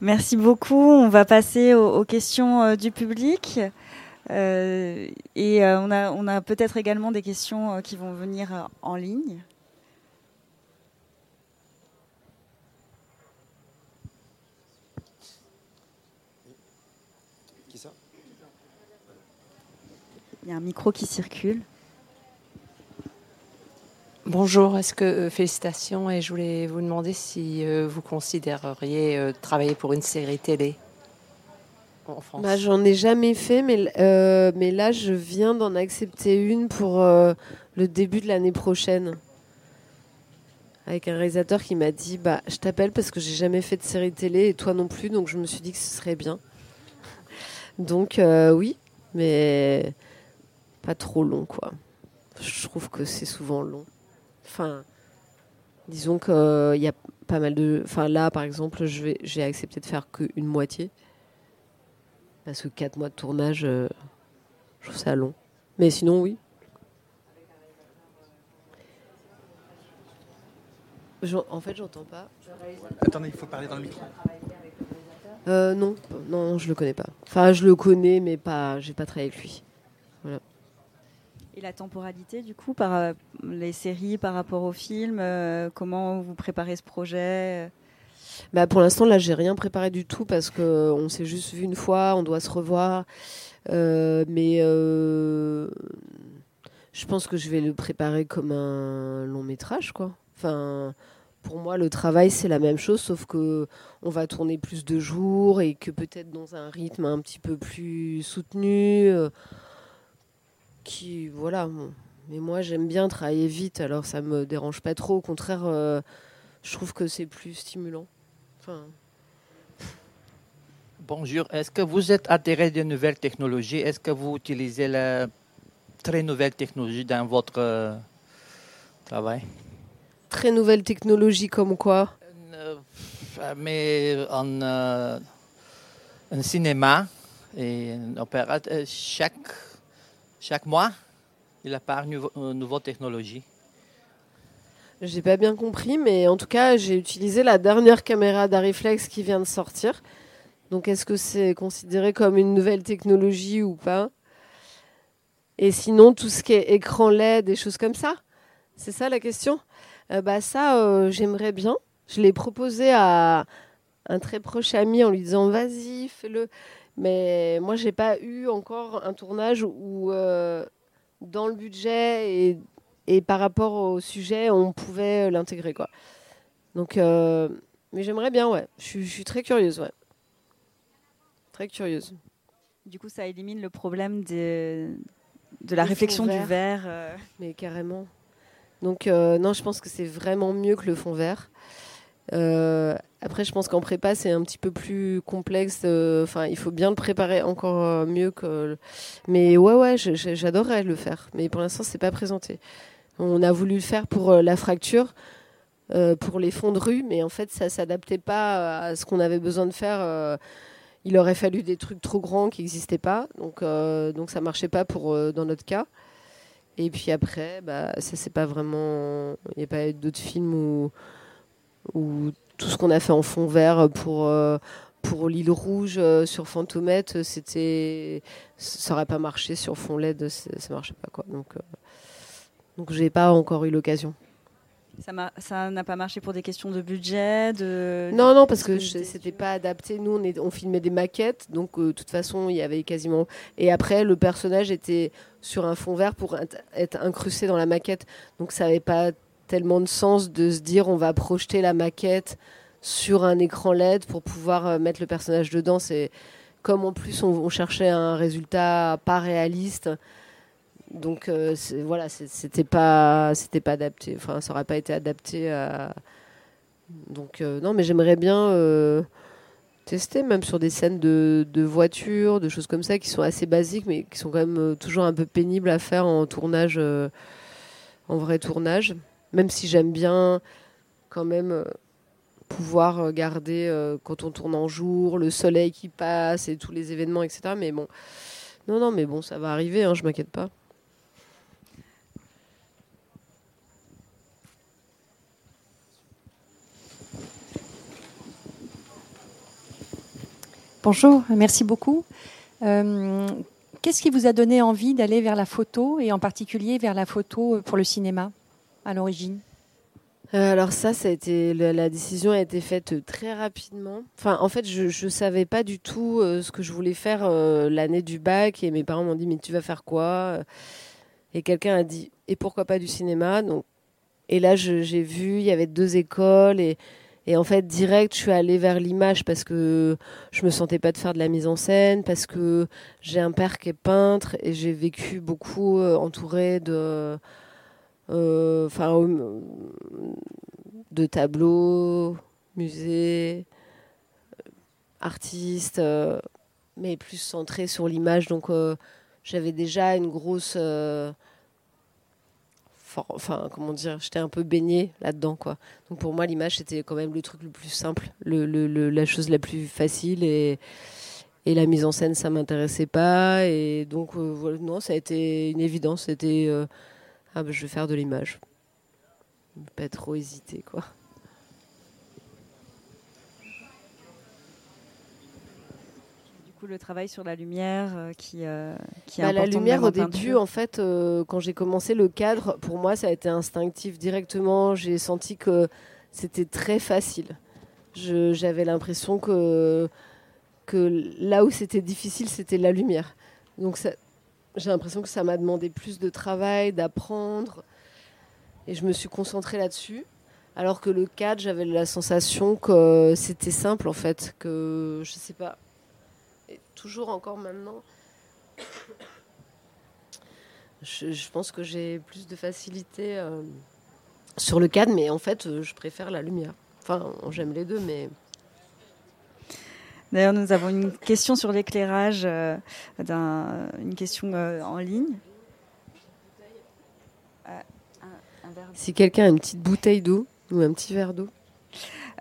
Merci beaucoup. On va passer aux, questions du public. et on a, on a peut-être également des questions qui vont venir en ligne. Il y a un micro qui circule. Bonjour, est-ce que euh, félicitations et je voulais vous demander si euh, vous considéreriez euh, travailler pour une série télé en France? Bah, j'en ai jamais fait, mais, mais là je viens d'en accepter une pour le début de l'année prochaine. Avec un réalisateur qui m'a dit bah je t'appelle parce que j'ai jamais fait de série télé et toi non plus, donc je me suis dit que ce serait bien. Donc oui, mais pas trop long, quoi. Je trouve que c'est souvent long. Enfin, disons qu'il euh, y a pas mal de. Enfin, là, par exemple, je vais, j'ai accepté de faire qu'une moitié. Parce que 4 mois de tournage, euh, je trouve ça long. Mais sinon, oui. en fait, j'entends pas. Attendez, il faut parler dans le micro. Euh, non, non, je le connais pas. Enfin, je le connais, mais pas, j'ai pas travaillé avec lui. Et la temporalité, du coup, par euh, les séries, par rapport aux films, euh, comment vous préparez ce projet bah pour l'instant, là, j'ai rien préparé du tout parce qu'on s'est juste vu une fois, on doit se revoir. Euh, mais je pense que je vais le préparer comme un long métrage, quoi. Enfin, pour moi, le travail, c'est la même chose, sauf que on va tourner plus de jours et que peut-être dans un rythme un petit peu plus soutenu qui voilà. Mais moi, j'aime bien travailler vite, alors ça me dérange pas trop. Au contraire, euh, je trouve que c'est plus stimulant. Enfin... Bonjour, est-ce que vous êtes attiré de nouvelles technologies? Est-ce que vous utilisez la très nouvelle technologie dans votre euh, travail? Très nouvelle technologie comme quoi? Euh, Mais en, en, cinéma et en opéra, chaque chaque mois, il apparaît une euh, nouvelle technologie. J'ai pas bien compris, mais en tout cas, j'ai utilisé la dernière caméra d'Ariflex qui vient de sortir. Donc, est-ce que c'est considéré comme une nouvelle technologie ou pas? Et sinon, tout ce qui est écran LED, des choses comme ça? C'est ça la question? Euh, Bah ça, euh, j'aimerais bien. Je l'ai proposé à un très proche ami en lui disant vas-y, fais-le. Mais moi, j'ai pas eu encore un tournage où, euh, dans le budget et, et, par rapport au sujet, on pouvait l'intégrer. quoi. Donc, euh, mais j'aimerais bien, ouais. Je, suis très curieuse, ouais. Très curieuse. Du coup, ça élimine le problème de, de la réflexion du verre. Euh. Mais carrément. Donc, non, je pense que c'est vraiment mieux que le fond vert. Euh, après, je pense qu'en prépa, c'est un petit peu plus complexe. Euh, enfin, il faut bien le préparer encore euh, mieux que. Mais ouais, ouais, j'adorerais le faire. Mais pour l'instant, c'est pas présenté. On a voulu le faire pour la fracture, pour les fonds de rue, mais en fait, ça s'adaptait pas à ce qu'on avait besoin de faire. il aurait fallu des trucs trop grands qui n'existaient pas, donc, donc ça marchait pas pour, dans notre cas. Et puis après, bah, ça c'est pas vraiment. Il n'y a pas d'autres films où, où tout ce qu'on a fait en fond vert pour, euh, pour l'île rouge euh, sur Fantomette, c'était. Ça n'aurait pas marché sur fond LED, ça marchait pas quoi. Donc, euh, donc j'ai pas encore eu l'occasion. Ça n'a pas marché pour des questions de budget de... Non, non, parce que c'était pas adapté. Nous, on, on filmait des maquettes, donc de toute façon, il y avait quasiment. Et après, le personnage était sur un fond vert pour être incrusté dans la maquette. Donc ça n'avait pas tellement de sens de se dire on va projeter la maquette sur un écran LED pour pouvoir euh, mettre le personnage dedans. C'est comme en plus on, cherchait un résultat pas réaliste. Donc euh, voilà, c'était pas c'était pas adapté. Enfin, ça aurait pas été adapté à. Donc euh, non, mais j'aimerais bien tester même sur des scènes de, de voitures, de choses comme ça qui sont assez basiques, mais qui sont quand même toujours un peu pénibles à faire en tournage, en vrai tournage. Même si j'aime bien quand même pouvoir euh, garder euh, quand on tourne en jour, le soleil qui passe et tous les événements, etc. Mais bon, non, non, mais bon, ça va arriver, hein, je m'inquiète pas. Bonjour, merci beaucoup. Euh, qu'est-ce qui vous a donné envie d'aller vers la photo et en particulier vers la photo pour le cinéma? À l'origine euh, alors ça, ça a été la, décision a été faite très rapidement. Enfin, en fait, je ne savais pas du tout euh, ce que je voulais faire euh, l'année du bac et mes parents m'ont dit mais tu vas faire quoi Et quelqu'un a dit et pourquoi pas du cinéma? Donc et là, j'ai vu il y avait deux écoles et et en fait, direct, je suis allée vers l'image parce que je me sentais pas de faire de la mise en scène, parce que j'ai un père qui est peintre et j'ai vécu beaucoup entouré de euh, enfin, de tableaux, musées, artistes, euh, mais plus centré sur l'image. Donc, euh, j'avais déjà une grosse enfin comment dire j'étais un peu baignée là-dedans quoi. Donc pour moi l'image c'était quand même le truc le plus simple le, le, la chose la plus facile et et la mise en scène ça m'intéressait pas. Et donc voilà, non ça a été une évidence. C'était ah bah, je vais faire de l'image. Pas trop hésiter quoi. Du coup, le travail sur la lumière euh, qui, euh, qui bah, La lumière au début, en fait, euh, quand j'ai commencé le cadre, pour moi, ça a été instinctif directement. J'ai senti que c'était très facile. J'avais l'impression que, que là où c'était difficile, c'était la lumière. Donc ça, j'ai l'impression que ça m'a demandé plus de travail, d'apprendre. Et je me suis concentrée là-dessus. Alors que le cadre, j'avais la sensation que c'était simple en fait, que je sais pas. Et toujours encore maintenant, je, pense que j'ai plus de facilité euh, sur le cadre, mais en fait, je préfère la lumière. Enfin, j'aime les deux, mais D'ailleurs, nous avons une question sur l'éclairage, euh, une question euh, en ligne. Euh, si quelqu'un a une petite bouteille d'eau ou un petit verre d'eau.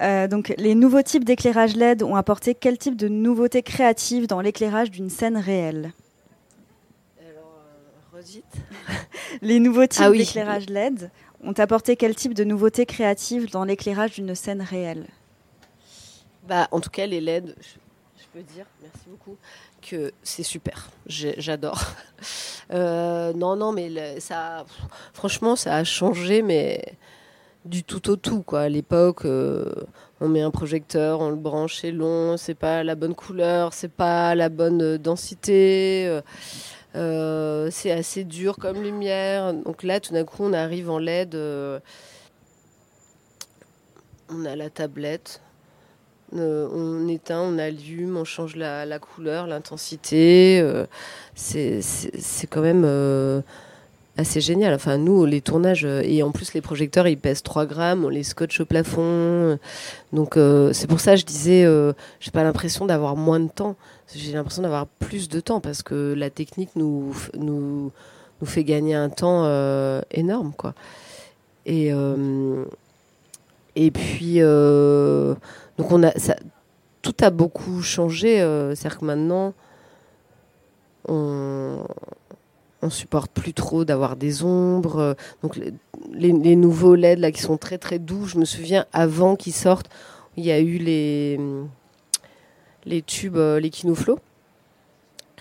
donc, les nouveaux types d'éclairage LED ont apporté quel type de nouveautés créatives dans l'éclairage d'une scène réelle? Alors, Les nouveaux types ah d'éclairage LED ont apporté quel type de nouveautés créatives dans l'éclairage d'une scène réelle? Bah, en tout cas, les LED, je, peux dire, merci beaucoup, que c'est super. J'adore. Euh, non, non, mais ça, franchement, ça a changé, mais du tout au tout. Quoi. À l'époque, euh, on met un projecteur, on le branche, c'est long, c'est pas la bonne couleur, c'est pas la bonne densité. Euh, c'est assez dur comme lumière. Donc là, tout d'un coup, on arrive en LED. on a la tablette, euh, on éteint, on allume, on change la, couleur, l'intensité. Euh, c'est quand même euh, assez génial. Enfin, nous, les tournages, et en plus, les projecteurs, ils pèsent 3 grammes, on les scotche au plafond. Donc, c'est pour ça que je disais, j'ai pas l'impression d'avoir moins de temps. J'ai l'impression d'avoir plus de temps parce que la technique nous, nous, nous fait gagner un temps énorme, quoi. Et, et puis, donc on a, tout a beaucoup changé. euh, C'est-à-dire que maintenant, on, supporte plus trop d'avoir des ombres. euh, Donc les, nouveaux LED là qui sont très très doux. Je me souviens avant qu'ils sortent, il y a eu les les tubes, euh, les Kinoflow,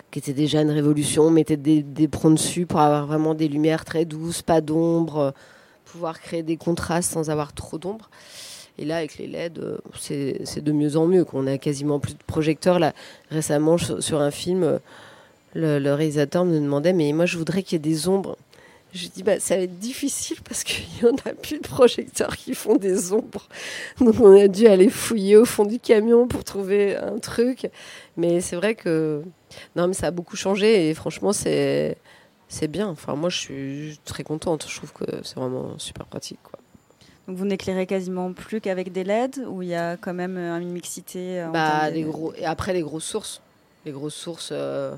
qui étaient déjà une révolution. On mettait des, des pronts dessus pour avoir vraiment des lumières très douces, pas d'ombre, euh, pouvoir créer des contrastes sans avoir trop d'ombre. Et là, avec les LED, euh, c'est de mieux en mieux. qu'on a quasiment plus de projecteurs. Là, récemment, sur, un film, euh, le, réalisateur me demandait, mais moi, je voudrais qu'il y ait des ombres. Je dis, bah, ça va être difficile parce qu'il n'y en a plus de projecteurs qui font des ombres. Donc, on a dû aller fouiller au fond du camion pour trouver un truc. Mais c'est vrai que, non, mais ça a beaucoup changé et franchement, c'est, c'est bien. Enfin, moi, je suis très contente. Je trouve que c'est vraiment super pratique. Donc vous n'éclairez quasiment plus qu'avec des LED ou il y a quand même euh, une mixité euh, en Bah, termes de- les gros... Et après, les grosses sources. Les grosses sources, euh,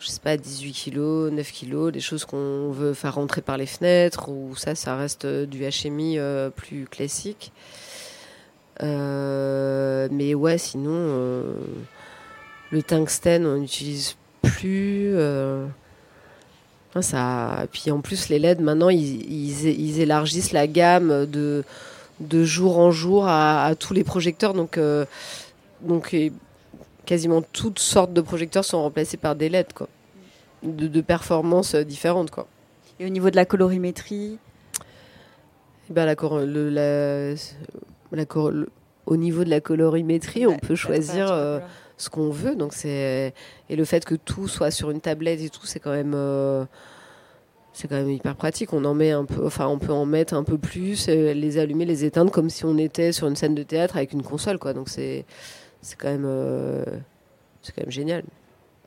je sais pas, 18 kilos, 9 kilos, des choses qu'on veut faire rentrer par les fenêtres, ou ça, ça reste euh, du HMI euh, plus classique. Euh, mais ouais, sinon, le tungstène, on n'utilise plus. Hein, ça... Puis en plus, les LED, maintenant, ils, ils, ils élargissent la gamme de, de jour en jour à, à tous les projecteurs. Donc, euh, donc quasiment toutes sortes de projecteurs sont remplacés par des LED, quoi. De, de performances différentes, quoi. Et au niveau de la colorimétrie, Et ben, la, cor- le- la- la cor- le- au niveau de la colorimétrie, on peut choisir ce qu'on veut. Donc et le fait que tout soit sur une tablette et tout, c'est quand même euh, c'est quand même hyper pratique. On en met un peu, enfin on peut en mettre un peu plus, euh, les allumer, les éteindre comme si on était sur une scène de théâtre avec une console, quoi. Donc c'est c'est quand même euh, c'est quand même génial.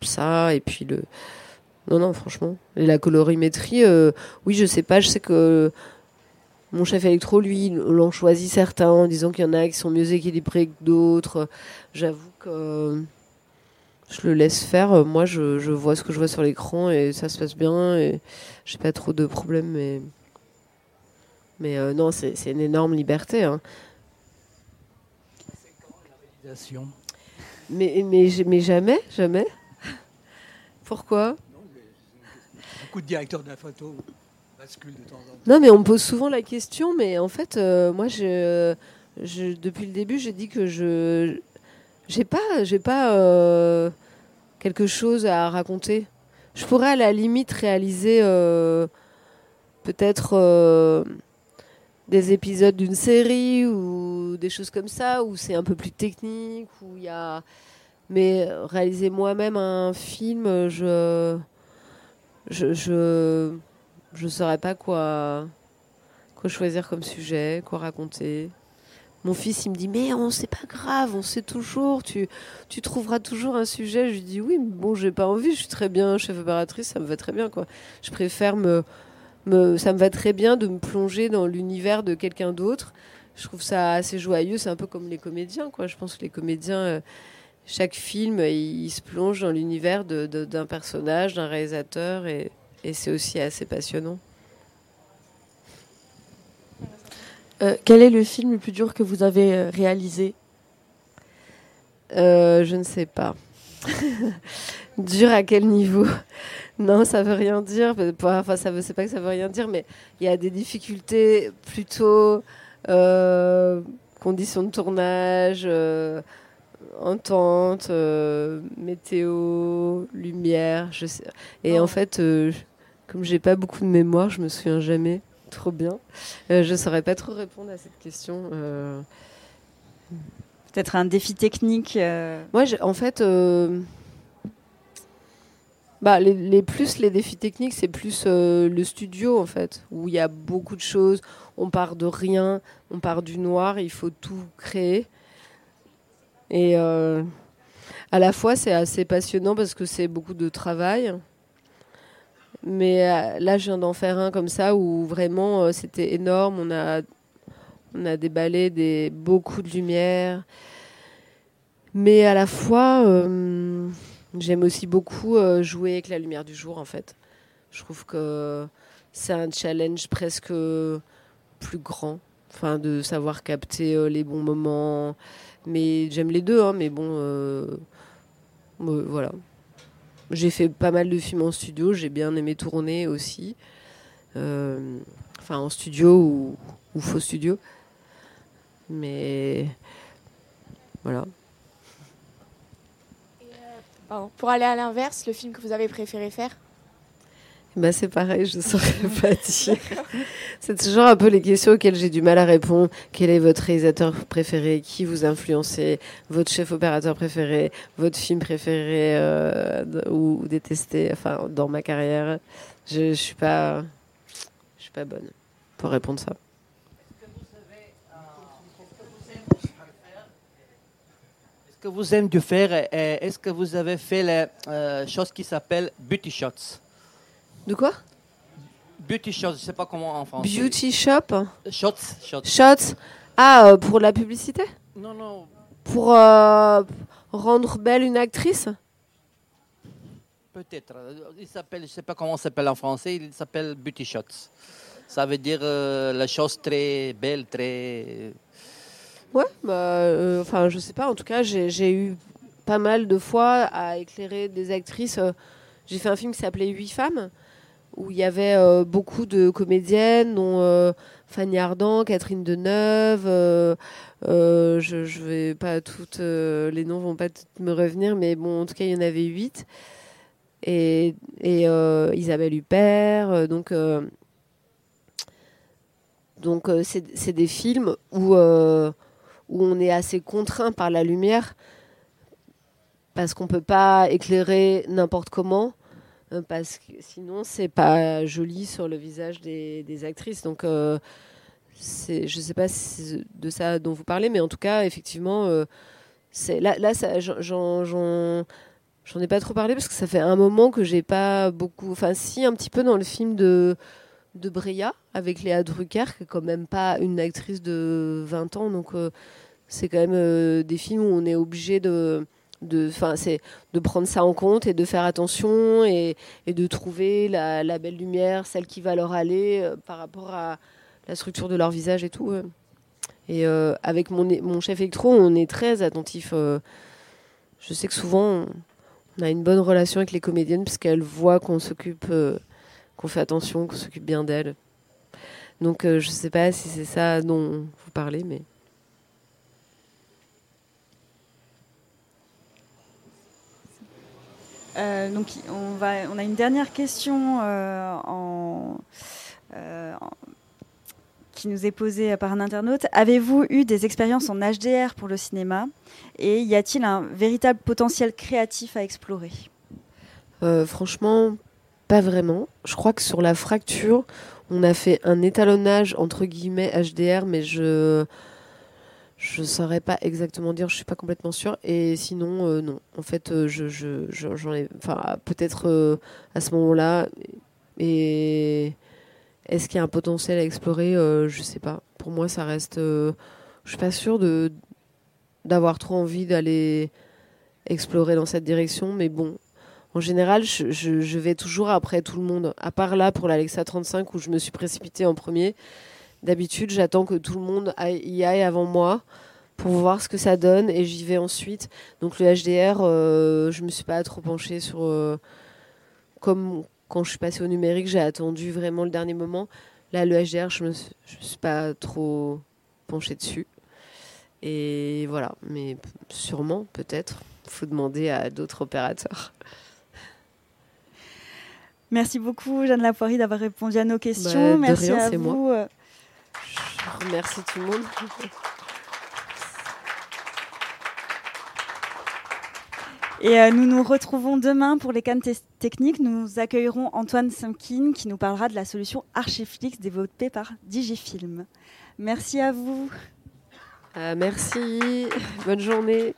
Ça et puis le non non franchement la colorimétrie, oui je sais pas, je sais que mon chef électro, lui, l'en choisit certains en disant qu'il y en a qui sont mieux équilibrés que d'autres. J'avoue que euh, je le laisse faire. Moi, je, je vois ce que je vois sur l'écran et ça se passe bien et j'ai pas trop de problèmes. Mais, mais euh, non, c'est c'est une énorme liberté. hein. Réalisation. Mais, mais, mais jamais, jamais. Pourquoi? Beaucoup de directeurs de la photo Non, mais on me pose souvent la question, mais en fait, euh, moi, je, depuis le début, j'ai dit que je j'ai pas, pas euh, quelque chose à raconter. Je pourrais à la limite réaliser euh, peut-être des épisodes d'une série ou des choses comme ça où c'est un peu plus technique où il y a mais réaliser moi-même un film je je saurais pas quoi choisir comme sujet quoi raconter mon fils il me dit mais on c'est pas grave on sait toujours tu tu trouveras toujours un sujet je lui dis oui mais bon j'ai pas envie je suis très bien chef opératrice ça me va très bien quoi je préfère me ça me va très bien de me plonger dans l'univers de quelqu'un d'autre. Je trouve ça assez joyeux. C'est un peu comme les comédiens, quoi. Je pense que les comédiens, euh, chaque film, ils, ils se plongent dans l'univers d'un personnage, d'un réalisateur, et, et c'est aussi assez passionnant. Euh, quel est le film le plus dur que vous avez euh, réalisé? Euh, je ne sais pas. Dur à quel niveau? Non, ça veut rien dire. Enfin, ça veut, c'est pas que ça veut rien dire, mais il y a des difficultés plutôt euh, conditions de tournage, entente, euh, météo, lumière. Je sais. Et Oh. en fait, euh, comme j'ai pas beaucoup de mémoire, je me souviens jamais trop bien. Euh, je saurais pas trop répondre à cette question. Euh, peut-être un défi technique. euh, moi, en fait, bah, les, les plus les défis techniques, c'est plus le studio, en fait, où il y a beaucoup de choses. On part de rien, on part du noir, il faut tout créer. Et euh, à la fois, c'est assez passionnant parce que c'est beaucoup de travail. Mais euh, là, je viens d'en faire un comme ça où vraiment euh, c'était énorme. On a, on a déballé des, beaucoup de lumière. Mais à la fois, j'aime aussi beaucoup jouer avec la lumière du jour, en fait. Je trouve que c'est un challenge presque plus grand. Enfin, de savoir capter euh, les bons moments. Mais j'aime les deux, hein, mais bon, euh, euh, voilà. J'ai fait pas mal de films en studio, j'ai bien aimé tourner aussi. Enfin, en studio ou, faux studio. Mais voilà. Pour aller à l'inverse, le film que vous avez préféré faire? Bah c'est pareil, je ne saurais pas dire. C'est toujours un peu les questions auxquelles j'ai du mal à répondre. Quel est votre réalisateur préféré? Qui vous a influencé Votre chef opérateur préféré? Votre film préféré euh, ou, ou détesté? Enfin, dans ma carrière, je, je suis pas, je suis pas bonne pour répondre ça. Est-ce que vous aimez de faire Est-ce que vous avez fait la euh, chose qui s'appelle beauty shots? De quoi Beauty shots, je sais pas comment en français. Beauty shop Shots, shots. Shots Ah, euh, pour la publicité Non, non. Pour euh, rendre belle une actrice Peut-être. Il s'appelle, je sais pas comment s'appelle en français. Il s'appelle beauty shots. Ça veut dire euh, la chose très belle, très. Ouais, bah, euh, enfin, je sais pas. En tout cas, j'ai eu pas mal de fois à éclairer des actrices. euh, J'ai fait un film qui s'appelait Huit femmes, où il y avait euh, beaucoup de comédiennes, dont euh, Fanny Ardant, Catherine Deneuve. euh, je, vais pas toutes, les noms vont pas toutes me revenir, mais bon, en tout cas, il y en avait huit. Et, et Isabelle Huppert. donc, donc c'est des films où où on est assez contraint par la lumière parce qu'on peut pas éclairer n'importe comment parce que sinon c'est pas joli sur le visage des, actrices. Donc euh, c'est je sais pas si de ça dont vous parlez mais en tout cas effectivement euh, là j'en ai pas trop parlé parce que ça fait un moment que j'ai pas beaucoup enfin si un petit peu dans le film de de Brea avec Léa Drucker, qui est quand même pas une actrice de 20 ans, donc euh, c'est quand même euh, des films où on est obligé de, de, c'est de prendre ça en compte et de faire attention et, et de trouver la, la belle lumière, celle qui va leur aller euh, par rapport à la structure de leur visage et tout. Et euh, avec mon, mon chef électro, on est très attentif. euh, je sais que souvent, on, a une bonne relation avec les comédiennes parce qu'elles voient qu'on s'occupe. qu'on fait attention, qu'on s'occupe bien d'elle. Donc je sais pas si c'est ça dont vous parlez, mais Euh, donc on, a une dernière question euh, euh, qui nous est posée par un internaute. Avez-vous eu des expériences en HDR pour le cinéma? Et y a-t-il un véritable potentiel créatif à explorer? Franchement, pas vraiment. Je crois que sur la fracture, on a fait un étalonnage entre guillemets HDR, mais je je saurais pas exactement dire, je suis pas complètement sûre. Et sinon, euh, non. En fait, euh, je, je, je- j'en ai, enfin, peut-être euh, à ce moment-là. Et est-ce qu'il y a un potentiel à explorer? Je sais pas. Pour moi, ça reste. je suis pas sûre de d'avoir trop envie d'aller explorer dans cette direction, mais bon. En général, je, je- je vais toujours après tout le monde. À part là pour l'Alexa 35 où je me suis précipitée en premier. D'habitude, j'attends que tout le monde y aille avant moi pour voir ce que ça donne et j'y vais ensuite. Donc le HDR, euh, je me suis pas trop penchée sur. euh, comme quand je suis passée au numérique, j'ai attendu vraiment le dernier moment. Là, le HDR, je me suis, je me suis pas trop penchée dessus. Et voilà, mais sûrement, peut-être, faut demander à d'autres opérateurs. Merci beaucoup, Jeanne Lapoirie, d'avoir répondu à nos Bah, questions. Merci rien, à c'est vous. moi. Je remercie tout le monde. Et euh, nous nous retrouvons demain pour les cannes techniques. Nous accueillerons Antoine Simkin qui nous parlera de la solution Archiflix développée par Digifilm. Merci à vous. Euh, merci. Bonne journée.